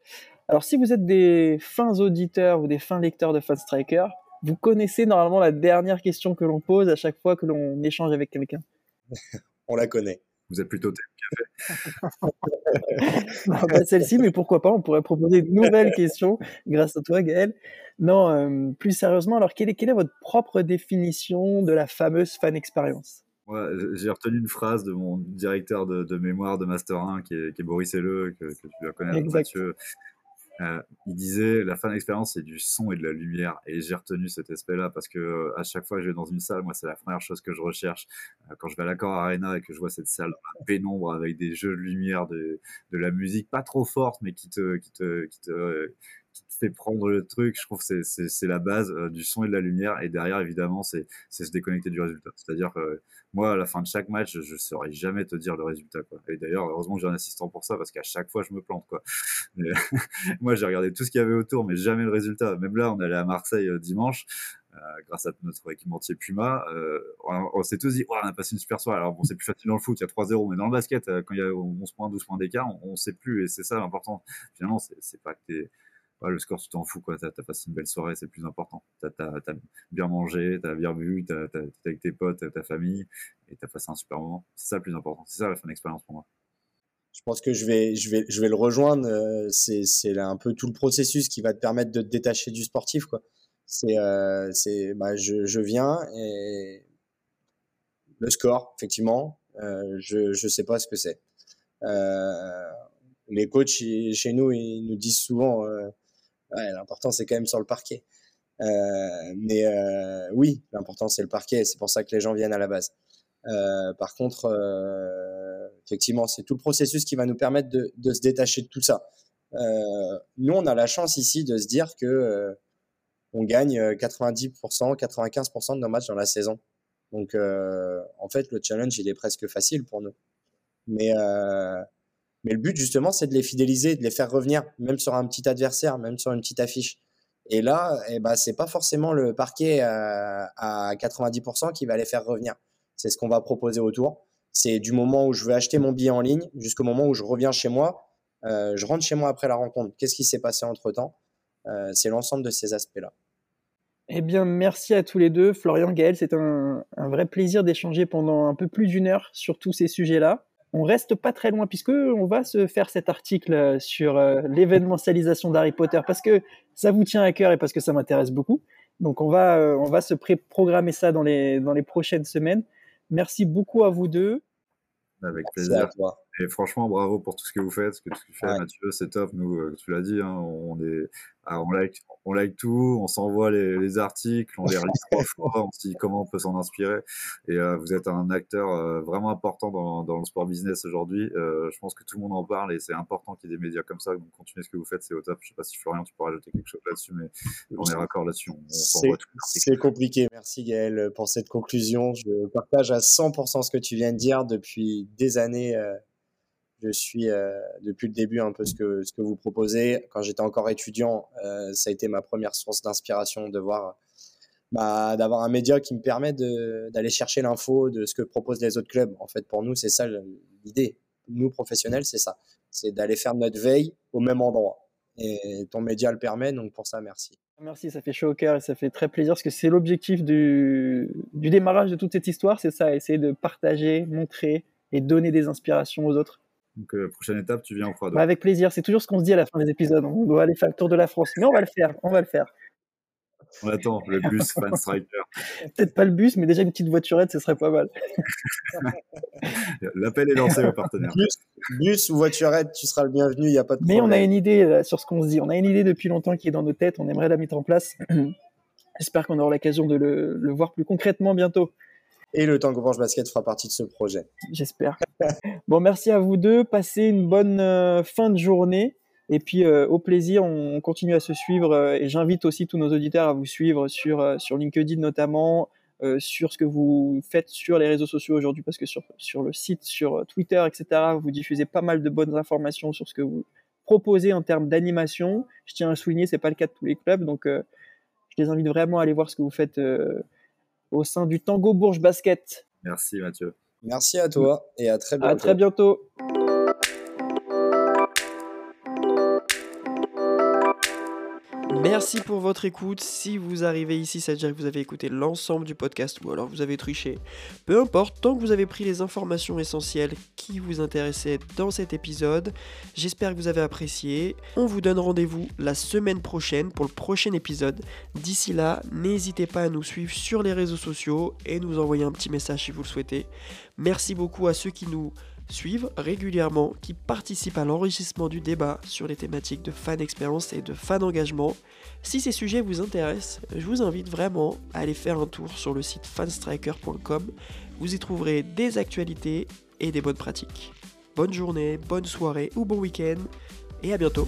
Alors, si vous êtes des fins auditeurs ou des fins lecteurs de Fast Striker, vous connaissez normalement la dernière question que l'on pose à chaque fois que l'on échange avec quelqu'un. On la connaît. Vous êtes plutôt café. pas celle-ci, mais pourquoi pas On pourrait proposer de nouvelles questions grâce à toi, Gaël. Non, euh, plus sérieusement, alors quelle est, quelle est votre propre définition de la fameuse fan expérience? J'ai retenu une phrase de mon directeur de, mémoire de Master 1, qui est, Boris Helleux, que, que, tu dois connaître, Mathieu, euh, il disait la fin d'expérience c'est du son et de la lumière. Et j'ai retenu cet aspect-là parce que euh, à chaque fois que je vais dans une salle, moi c'est la première chose que je recherche. Euh, quand je vais à l'accord Arena et que je vois cette salle pénombre avec des jeux de lumière, de, de la musique pas trop forte mais qui te qui te qui te qui fait prendre le truc. Je trouve que c'est la base euh, du son et de la lumière. Et derrière, évidemment, c'est se déconnecter du résultat. C'est-à-dire que moi, à la fin de chaque match, je ne saurais jamais te dire le résultat. Quoi. Et d'ailleurs, heureusement j'ai un assistant pour ça, parce qu'à chaque fois, je me plante. Quoi. moi, j'ai regardé tout ce qu'il y avait autour, mais jamais le résultat. Même là, on allait à Marseille euh, dimanche. Euh, grâce à notre équipementier Puma, on, s'est tous dit, on a passé une super soirée. Alors bon, c'est plus facile dans le foot, il y a 3-0, mais dans le basket, quand il y a 11 points, 12 points d'écart, on ne sait plus, et c'est ça l'important. Finalement, c'est pas que tu le score, tu t'en fous, quoi. T'as passé une belle soirée, c'est le plus important. T'as as, bien mangé, t'as bien bu, été avec tes potes, ta famille, et t'as passé un super moment. C'est ça le plus important. C'est ça la fin d'expérience pour moi. Je pense que je vais, je vais, je vais le rejoindre. Euh, c'est, un peu tout le processus qui va te permettre de te détacher du sportif, quoi. C'est, euh, bah, je, je viens et le score, effectivement, euh, je, je sais pas ce que c'est. les coachs chez nous, ils nous disent souvent, ouais, l'important c'est quand même sur le parquet. Euh, mais euh, oui, l'important c'est le parquet, c'est pour ça que les gens viennent à la base. Euh, par contre, effectivement, c'est tout le processus qui va nous permettre de, se détacher de tout ça. Nous, on a la chance ici de se dire que on gagne 90%, 95% de nos matchs dans la saison. Donc, en fait, le challenge, il est presque facile pour nous. Mais mais le but, justement, c'est de les fidéliser, de les faire revenir, même sur un petit adversaire, même sur une petite affiche. Et là, eh ben, c'est pas forcément le parquet euh, à 90% qui va les faire revenir. C'est ce qu'on va proposer autour. C'est du moment où je vais acheter mon billet en ligne jusqu'au moment où je reviens chez moi. Euh, je rentre chez moi après la rencontre. Qu'est-ce qui s'est passé entre temps euh, C'est l'ensemble de ces aspects-là. Eh bien, merci à tous les deux. Florian, Gaël, c'est un, un vrai plaisir d'échanger pendant un peu plus d'une heure sur tous ces sujets-là on reste pas très loin puisque on va se faire cet article euh, sur euh, l'événementialisation d'Harry Potter parce que ça vous tient à cœur et parce que ça m'intéresse beaucoup. Donc on va euh, on va se pré-programmer ça dans les dans les prochaines semaines. Merci beaucoup à vous deux. Avec plaisir. Et franchement, bravo pour tout ce que vous faites, ce que tu fais, Mathieu, c'est top. Nous, tu l'as dit, hein, on est ah, on like, on like tout, on s'envoie les, articles, on les relit trois fois, on se dit comment on peut s'en inspirer. Et euh, vous êtes un acteur euh, vraiment important dans, dans, le sport business aujourd'hui. Euh, je pense que tout le monde en parle et c'est important qu'il y ait des médias comme ça. Donc continuez ce que vous faites, c'est au top. Je sais pas si Florian, tu peux rajouter quelque chose là-dessus, mais on est raccord là-dessus. C'est compliqué. Merci Gaël pour cette conclusion. Je partage à 100% ce que tu viens de dire depuis des années je suis euh, depuis le début un peu ce que, vous proposez. Quand j'étais encore étudiant, euh, ça a été ma première source d'inspiration de voir bah, d'avoir un média qui me permet d'aller chercher l'info de ce que proposent les autres clubs. En fait, pour nous, c'est ça l'idée. Nous, professionnels, c'est ça. C'est d'aller faire notre veille au même endroit. Et ton média le permet, donc pour ça, merci. Merci, ça fait chaud au cœur et ça fait très plaisir parce que c'est l'objectif du démarrage de toute cette histoire, c'est ça, essayer de partager, montrer et donner des inspirations aux autres. Donc, euh, prochaine étape, tu viens au Prado. Bah, avec plaisir. C'est toujours ce qu'on se dit à la fin des épisodes. On doit aller faire le tour de la France. Mais on va le faire. On va le faire. On attend le bus Fan Striker. Peut-être pas le bus, mais déjà une petite voiturette, ce serait pas mal. L'appel est lancé aux partenaires. Bus, ou voiturette, tu seras le bienvenu, il n'y a pas de Mais on a une idée sur ce qu'on se dit. On a une idée depuis longtemps qui est dans nos têtes. On aimerait la mettre en place. J'espère qu'on aura l'occasion de le, le voir plus concrètement bientôt. Et le Tango Branche Basket fera partie de ce projet. J'espère. bon, merci à vous deux. Passez une bonne euh, fin de journée. Et puis, euh, au plaisir, on continue à se suivre. Euh, et j'invite aussi tous nos auditeurs à vous suivre sur, sur LinkedIn notamment, sur ce que vous faites sur les réseaux sociaux aujourd'hui, parce que sur, sur le site, sur Twitter, etc., vous diffusez pas mal de bonnes informations sur ce que vous proposez en termes d'animation. Je tiens à souligner, c'est pas le cas de tous les clubs. Donc, je les invite vraiment à aller voir ce que vous faites au sein du Tango Bourges Basket. Merci Mathieu. Merci à toi et à très bientôt. À très bientôt. Merci pour votre écoute. Si vous arrivez ici, ça veut dire que vous avez écouté l'ensemble du podcast ou alors vous avez triché. Peu importe, tant que vous avez pris les informations essentielles qui vous intéressaient dans cet épisode, j'espère que vous avez apprécié. On vous donne rendez-vous la semaine prochaine pour le prochain épisode. D'ici là, n'hésitez pas à nous suivre sur les réseaux sociaux et nous envoyer un petit message si vous le souhaitez. Merci beaucoup à ceux qui nous suivent régulièrement, qui participent à l'enrichissement du débat sur les thématiques de fan expérience et de fan engagement. Si ces sujets vous intéressent, je vous invite vraiment à aller faire un tour sur le site fanstriker.com. Vous y trouverez des actualités et des bonnes pratiques. Bonne journée, bonne soirée ou bon week-end et à bientôt.